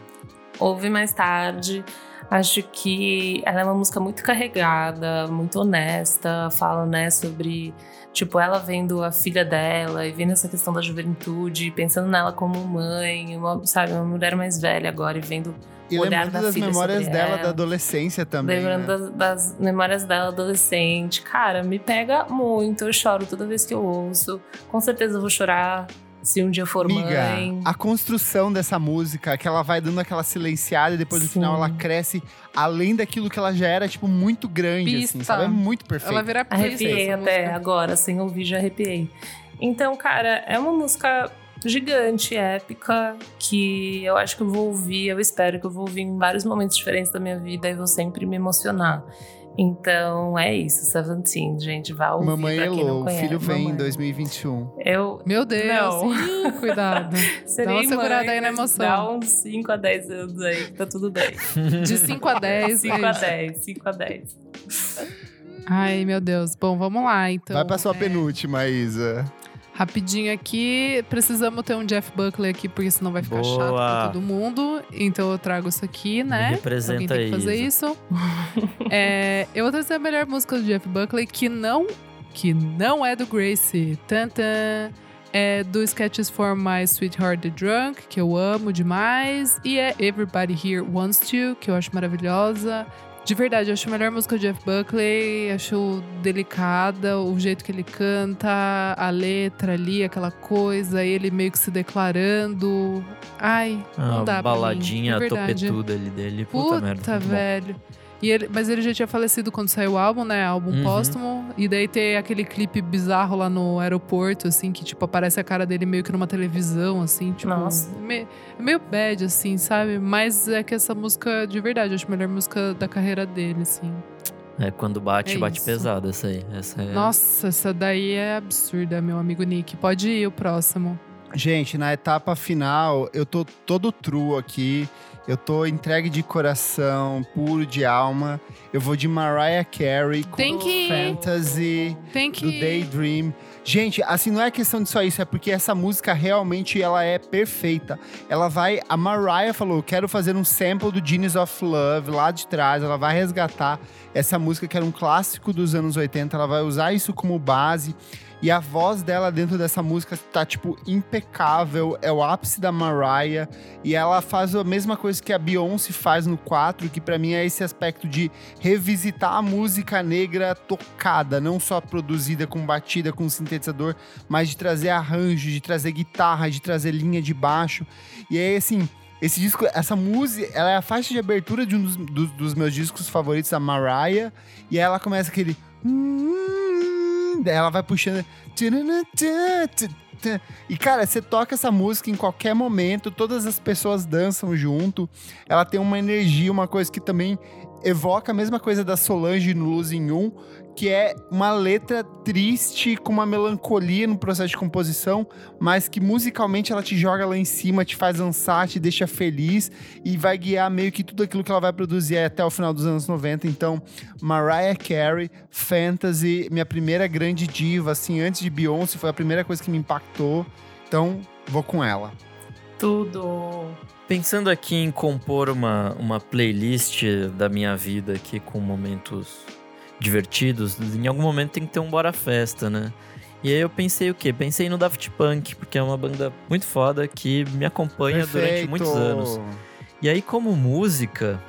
Ouve mais tarde. Acho que ela é uma música muito carregada, muito honesta. Fala, né, sobre, tipo, ela vendo a filha dela e vendo essa questão da juventude, pensando nela como mãe, uma, sabe, uma mulher mais velha agora e vendo, E olhar lembrando da das memórias dela ela. da adolescência também. lembrando né? das, das memórias dela adolescente. Cara, me pega muito. Eu choro toda vez que eu ouço. Com certeza eu vou chorar se um dia for Miga, mãe. a construção dessa música, que ela vai dando aquela silenciada e depois no Sim. final ela cresce além daquilo que ela já era, tipo, muito grande, assim, Pista. sabe? É muito perfeito. Ela vira pista, Arrepiei até música. agora, sem ouvir, já arrepiei. Então, cara, é uma música gigante, épica, que eu acho que eu vou ouvir, eu espero que eu vou ouvir em vários momentos diferentes da minha vida e vou sempre me emocionar. Então, é isso, Seventeen, gente, vá ouvir Mamãe pra quem Elô, não o conhece. filho vem em Mamãe. 2021. Eu Meu Deus, Não. cuidado. serei uma segurada mãe, aí na mas emoção. Dá uns 5 a 10 anos aí, que tá tudo bem. De 5 a 10. 5 é a isso. 10, 5 a 10. Ai, meu Deus. Bom, vamos lá, então. Vai pra sua É, penúltima, Isa. Rapidinho aqui, precisamos ter um Jeff Buckley aqui, porque senão vai ficar chato pra Boa. todo mundo. Então eu trago isso aqui, Me né? representa Alguém tem que fazer Isa. isso. É, eu vou trazer a melhor música do Jeff Buckley, que não, que não é do Gracie. Tantan. É do Sketches for My Sweetheart the Drunk, que eu amo demais. E é Everybody Here Wants To, que eu acho maravilhosa. De verdade, eu acho a melhor música do Jeff Buckley. Acho delicada, o jeito que ele canta, a letra ali, aquela coisa, ele meio que se declarando. Ai, não Uma dá pra mim, baladinha de verdade. topetuda ali dele. Puta, Puta, merda. muito bom. E ele, mas ele já tinha falecido quando saiu o álbum, né? Álbum Uhum. póstumo. E daí tem aquele clipe bizarro lá no aeroporto, assim, que, tipo, aparece a cara dele meio que numa televisão, assim, tipo. Nossa. me- meio bad, assim, sabe? Mas é que essa música, de verdade, eu acho a melhor música da carreira dele, assim. É, quando bate, É bate isso. pesado essa aí. Essa é... Nossa, essa daí é absurda, meu amigo Nick. Pode ir o próximo. Gente, na etapa final, eu tô todo true aqui. Eu tô entregue de coração, puro de alma. Eu vou de Mariah Carey com Tem que. Fantasy. Tem do. Daydream. Gente, assim, não é questão de só isso, é porque essa música realmente ela é perfeita. Ela vai. A Mariah falou: quero fazer um sample do Genius of Love lá de trás. Ela vai resgatar essa música que era um clássico dos anos 80. Ela vai usar isso como base. E a voz dela dentro dessa música tá, tipo, impecável. É o ápice da Mariah. E ela faz a mesma coisa que a Beyoncé faz no 4, que pra mim é esse aspecto de revisitar a música negra tocada, não só produzida com batida, com sintetizador, mas de trazer arranjo, de trazer guitarra, de trazer linha de baixo. E aí, assim, esse disco, essa música, ela é a faixa de abertura de um dos, dos- dos meus discos favoritos, a Mariah. E ela começa aquele. Daí ela vai puxando. E, cara, você toca essa música em qualquer momento, todas as pessoas dançam junto. Ela tem uma energia, uma coisa que também evoca a mesma coisa da Solange no Losing 1, que é uma letra triste, com uma melancolia no processo de composição, mas que musicalmente ela te joga lá em cima, te faz dançar, te deixa feliz e vai guiar meio que tudo aquilo que ela vai produzir até o final dos anos 90. Então, Mariah Carey, Fantasy, minha primeira grande diva, assim, antes de Beyoncé, foi a primeira coisa que me impactou. Então, vou com ela. Tudo. Pensando aqui em compor uma, uma playlist da minha vida aqui com momentos divertidos, em algum momento tem que ter um Bora Festa, né? E aí eu pensei o quê? Pensei no Daft Punk, porque é uma banda muito foda que me acompanha durante Perfeito. muitos anos. E aí, como música,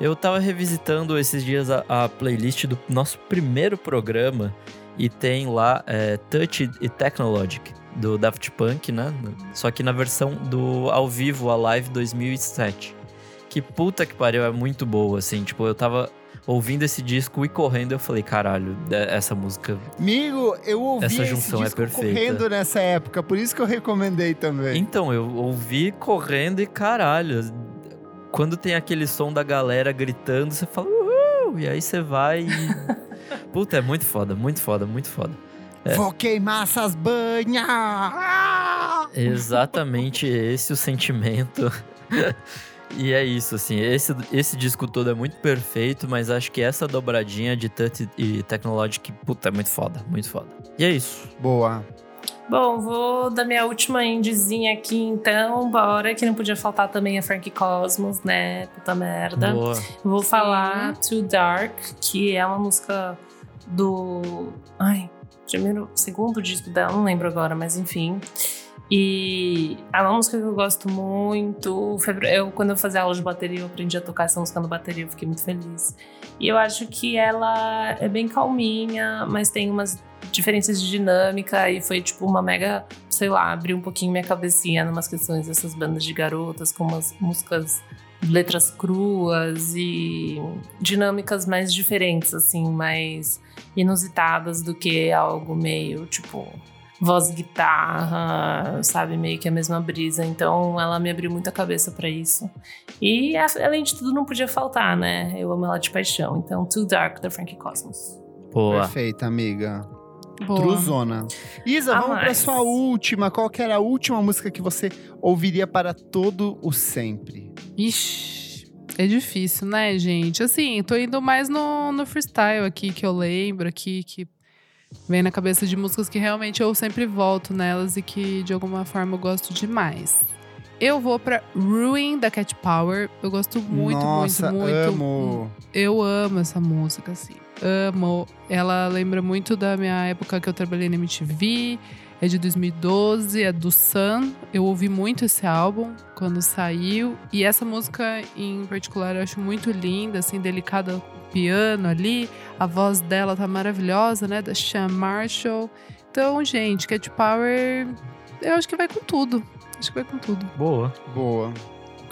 eu tava revisitando esses dias a, a playlist do nosso primeiro programa e tem lá é, Touch e Technologic do Daft Punk, né? Só que na versão do ao vivo, a live 2007. Que puta que pariu, é muito boa, assim. Tipo, eu tava ouvindo esse disco e correndo, eu falei, caralho, é- essa música. Amigo, eu ouvi Essa esse junção é perfeita. correndo nessa época, por isso que eu recomendei também. Então, eu ouvi correndo e caralho. Quando tem aquele som da galera gritando, você fala, uhul! E aí você vai e. Puta, é muito foda, muito foda, muito foda. É. Vou queimar essas banhas! Exatamente esse o sentimento. E é isso, assim. Esse, esse disco todo é muito perfeito, mas acho que essa dobradinha de Tut e Technologic, puta, é muito foda, muito foda. E é isso. Boa. Bom, vou dar minha última indiezinha aqui, então. Bora, que não podia faltar também a Frank Cosmos, né? Puta merda. Boa. Vou falar Too Dark, que é uma música do. Ai, primeiro, segundo disco dela, não lembro agora, mas enfim. E é uma música que eu gosto muito. Eu, quando eu fazia aula de bateria, eu aprendi a tocar essa música no bateria, eu fiquei muito feliz. E eu acho que ela é bem calminha, mas tem umas diferenças de dinâmica e foi tipo uma mega, sei lá, abriu um pouquinho minha cabecinha numas questões dessas bandas de garotas com umas músicas letras cruas e dinâmicas mais diferentes assim, mais inusitadas do que algo meio tipo voz e guitarra, sabe, meio que a mesma brisa. Então ela me abriu muita cabeça para isso. E além de tudo não podia faltar, né? Eu amo ela de paixão. Então Too Dark da Frankie Cosmos. Boa. Perfeita, amiga. Boa. Truzona. Isa, A vamos pra mais. sua última. Qual que era a última música que você ouviria para todo o sempre? Ixi, é difícil, né, gente? Assim, tô indo mais no, no freestyle aqui, que eu lembro aqui, que vem na cabeça de músicas que realmente eu sempre volto nelas e que de alguma forma eu gosto demais. Eu vou pra Ruin da Cat Power. Eu gosto muito, Nossa, muito, muito. amo. Eu amo essa música, assim. Amo. Ela lembra muito da minha época que eu trabalhei na MTV. É de 2012, é do Sun. Eu ouvi muito esse álbum quando saiu. E essa música em particular eu acho muito linda, assim, delicada piano ali. A voz dela tá maravilhosa, né? Da Sean Marshall. Então, gente, Cat Power, eu acho que vai com tudo. Acho que vai com tudo. Boa. Boa.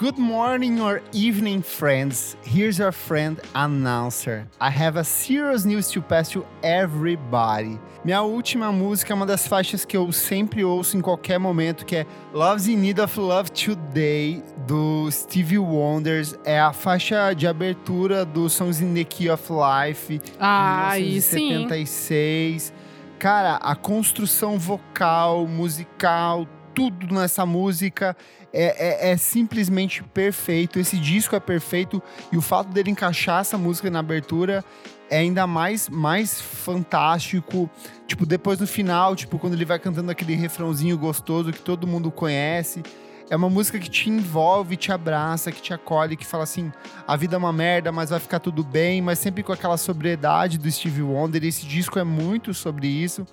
Good morning or evening, friends. Here's your friend announcer. I have a serious news to pass to everybody. Minha última música é uma das faixas que eu sempre ouço em qualquer momento, que é Love's in Need of Love Today, do Stevie Wonders. É a faixa de abertura do Songs in the Key of Life, de Ah, sim. 1976. Cara, a construção vocal, musical, tudo nessa música é, é- é simplesmente perfeito. Esse disco é perfeito e o fato dele encaixar essa música na abertura é ainda mais, mais fantástico. Tipo, depois no final, tipo, quando ele vai cantando aquele refrãozinho gostoso que todo mundo conhece. É uma música que te envolve, te abraça, que te acolhe, que fala assim: a vida é uma merda, mas vai ficar tudo bem, mas sempre com aquela sobriedade do Stevie Wonder. Esse disco é muito sobre isso.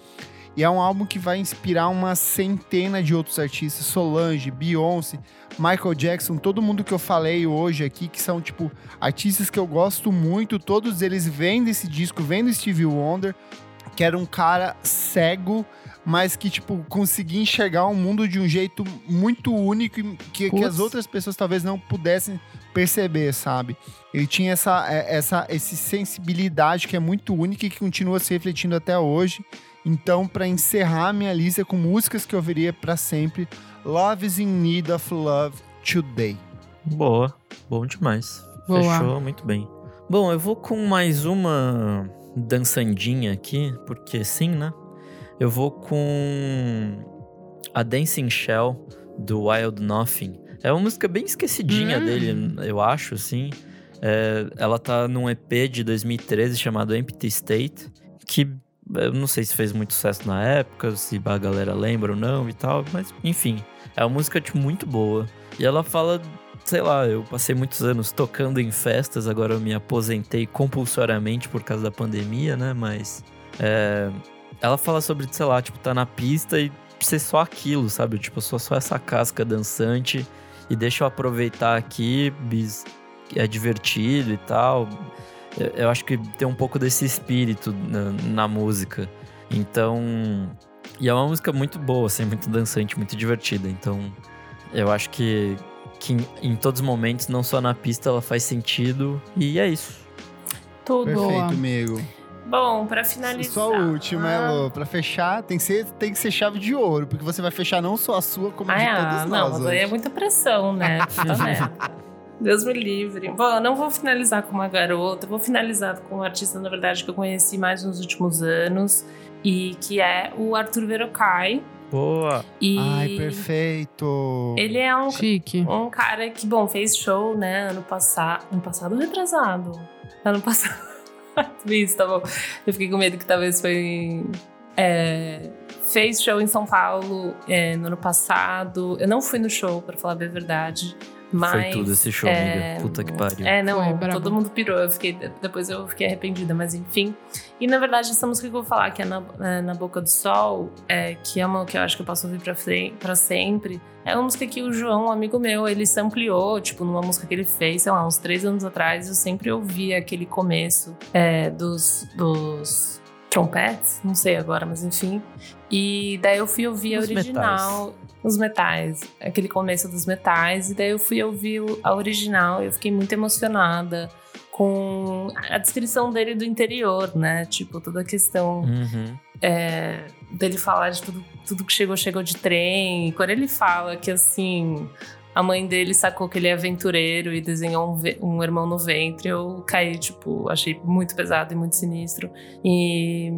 E é um álbum que vai inspirar uma centena de outros artistas, Solange, Beyoncé, Michael Jackson, todo mundo que eu falei hoje aqui, que são, tipo, artistas que eu gosto muito, todos eles vêm desse disco, vêm do Stevie Wonder, que era um cara cego, mas que, tipo, conseguia enxergar o mundo de um jeito muito único e que, que as outras pessoas talvez não pudessem perceber, sabe? Ele tinha essa, é, essa, essa sensibilidade que é muito única e que continua se refletindo até hoje. Então, para encerrar minha lista com músicas que eu ouviria para sempre, Love is in Need of Love Today. Boa. Bom demais. Boa. Fechou muito bem. Bom, eu vou com mais uma dançandinha aqui, porque sim, né? Eu vou com a Dancing Shell do Wild Nothing. É uma música bem esquecidinha Hum. dele, eu acho, assim. É, ela tá num EP de 2013 chamado Empty State, que eu não sei se fez muito sucesso na época, se a galera lembra ou não e tal, mas enfim, é uma música tipo, muito boa. E ela fala, sei lá, eu passei muitos anos tocando em festas, agora eu me aposentei compulsoriamente por causa da pandemia, né? Mas é, ela fala sobre, sei lá, tipo, tá na pista e ser só aquilo, sabe? Tipo, eu sou só essa casca dançante e deixa eu aproveitar aqui, bis- é divertido e tal. Eu, eu acho que tem um pouco desse espírito na, na música. Então. E é uma música muito boa, assim, muito dançante, muito divertida. Então, eu acho que, que em, em todos os momentos, não só na pista, ela faz sentido. E é isso. Tudo. Perfeito, amigo. Bom, pra finalizar. Só a última, é, Lô. Pra fechar, tem que, ser, tem que ser chave de ouro, porque você vai fechar não só a sua, como a de Ah, todos não, nós. mas aí é muita pressão, né? Deus me livre. Bom, eu não vou finalizar com uma garota, eu vou finalizar com um artista, na verdade, que eu conheci mais nos últimos anos, e que é o Arthur Verocai. Boa. E Ai, perfeito. ele é um, Chique. um cara que, bom, fez show, né, ano passado. Ano passado ou retrasado? Ano passado. Isso, tá bom. Eu fiquei com medo que talvez foi. é, fez show em São Paulo é, no ano passado. Eu não fui no show, pra falar bem a verdade. Mas, Foi tudo esse show, é, amiga. Puta que pariu. É, não, Foi, todo mundo pirou. Eu fiquei, depois eu fiquei arrependida, mas enfim. E na verdade, essa música que eu vou falar, que é Na, é, Na Boca do Sol, é, que é uma que eu acho que eu posso ouvir pra, pra sempre, é uma música que o João, um amigo meu, ele sampleou, tipo, numa música que ele fez, sei lá, uns três anos atrás. Eu sempre ouvia aquele começo é, dos, dos trompetes, não sei agora, mas enfim. E daí eu fui ouvir a Os original. Os metais, aquele começo dos metais, e daí eu fui ouvir a original e eu fiquei muito emocionada com a descrição dele do interior, né? Tipo, toda a questão Uhum. é, dele falar de tudo, tudo que chegou, chegou de trem. Quando ele fala que, assim, a mãe dele sacou que ele é aventureiro e desenhou um, um irmão no ventre, eu caí, tipo, achei muito pesado e muito sinistro. E.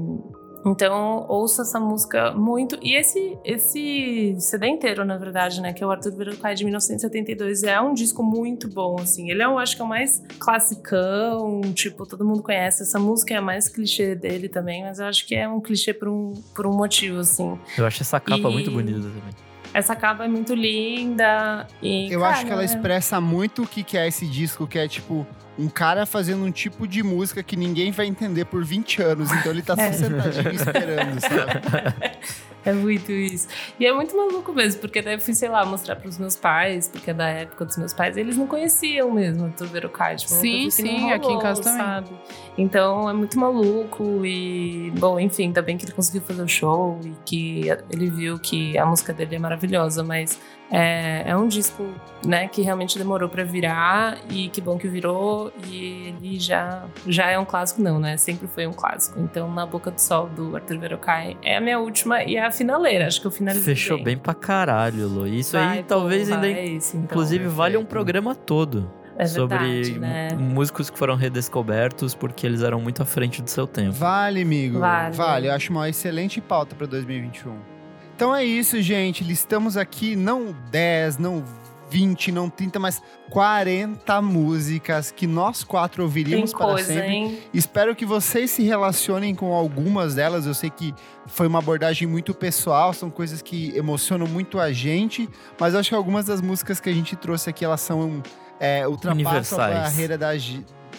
Então, ouço essa música muito. E esse, esse CD inteiro, na verdade, né? Que é o Arthur Verocai de 1972. É um disco muito bom, assim. Ele é, eu acho que é o mais classicão, tipo, todo mundo conhece. Essa música é a mais clichê dele também, mas eu acho que é um clichê por um, por um motivo, assim. Eu acho essa capa E- muito bonita também. Essa capa é muito linda. E, Eu cara, acho que ela é- expressa muito o que que é esse disco, que é tipo um cara fazendo um tipo de música que ninguém vai entender por 20 anos, então ele tá só É. sentadinho esperando, sabe? É muito isso. E é muito maluco mesmo, porque daí eu fui, sei lá, mostrar pros meus pais, porque é da época dos meus pais, eles não conheciam mesmo o Verocai. Tipo, Sim, sim, aqui em rolou, casa também. Sabe? Então é muito maluco e, bom, enfim, ainda bem que ele conseguiu fazer o show e que ele viu que a música dele é maravilhosa, mas é, é um disco, né, que realmente demorou pra virar e que bom que virou e ele já, já é um clássico, não, né? Sempre foi um clássico. Então, Na Boca do Sol, do Arthur Verocai, é a minha última e é a finaleira. Acho que eu finalizei Fechou bem pra caralho, Lu. Isso aí Vai, pô, talvez ainda. vai, isso, então. Inclusive, vale um programa todo. É sobre verdade, né? músicos que foram redescobertos porque eles eram muito à frente do seu tempo. Vale, amigo. Vale. Vale. Eu acho uma excelente pauta pra 2021. Então é isso, gente. Listamos aqui não 10, não 20, não 30, mas 40 músicas que nós quatro Tem ouviríamos para coisa, sempre. hein? Espero que vocês se relacionem com algumas delas. Eu sei que foi uma abordagem muito pessoal, são coisas que emocionam muito a gente, mas eu acho que algumas das músicas que a gente trouxe aqui, elas são é, ultrapassam a barreira da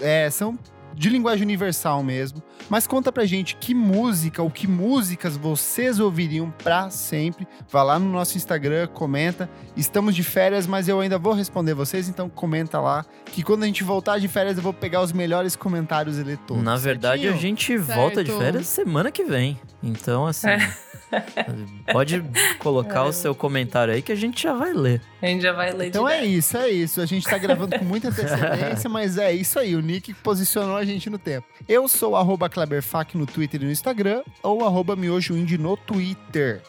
é, são de linguagem universal mesmo. Mas conta pra gente que música ou que músicas vocês ouviriam pra sempre. Vá lá no nosso Instagram, comenta. Estamos de férias, mas eu ainda vou responder vocês, então comenta lá. Que quando a gente voltar de férias, eu vou pegar os melhores comentários e ler todos. Na verdade, a gente volta de Certo. férias semana que vem. Então, assim. pode colocar o seu comentário aí que a gente já vai ler. A gente já vai ler Então é isso, é isso. A gente tá gravando com muita antecedência, mas é isso aí. O Nick posicionou a gente no tempo. Eu sou arroba KleberFac no Twitter e no Instagram, ou arroba MiojoIndie no Twitter.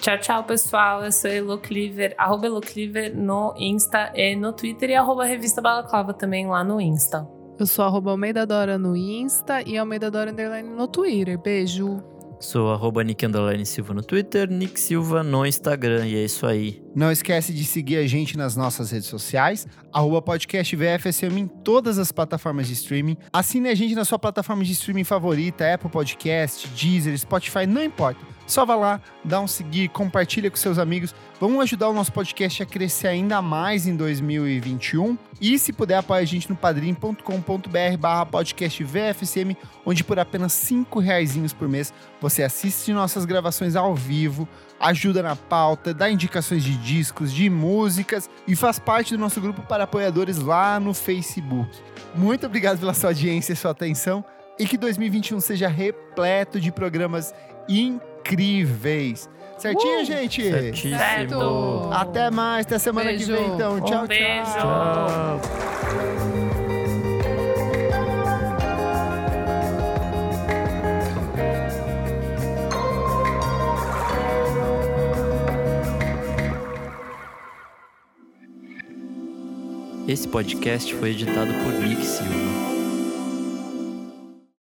Tchau, tchau, pessoal. Eu sou Elo Cleaver, arroba Elo Cleaver no Insta e no Twitter e arroba Revista Balaclava também lá no Insta. Eu sou arroba Almeida Dora no Insta e Almeida Dora Underline no Twitter. Beijo. Sou arroba Nick Silva no Twitter, Nick Silva no Instagram. E é isso aí. Não esquece de seguir a gente nas nossas redes sociais, arroba podcast VFSM em todas as plataformas de streaming. Assine a gente na sua plataforma de streaming favorita, Apple Podcast, Deezer, Spotify, não importa. Só vá lá, dá um seguir, compartilha com seus amigos. Vamos ajudar o nosso podcast a crescer ainda mais em 2021. E se puder, apoia a gente no padrim.com.br barra podcast VFSM, onde por apenas cinco reaisinhos por mês você assiste nossas gravações ao vivo, ajuda na pauta, dá indicações de discos, de músicas e faz parte do nosso grupo para apoiadores lá no Facebook. Muito obrigado pela sua audiência e sua atenção e que 2021 seja repleto de programas incríveis. Certinho, gente? Certíssimo. Certo. Até mais, até semana Beijo. que vem, então. Um tchau, beijo. tchau. Tchau. Esse podcast foi editado por Nick Silva.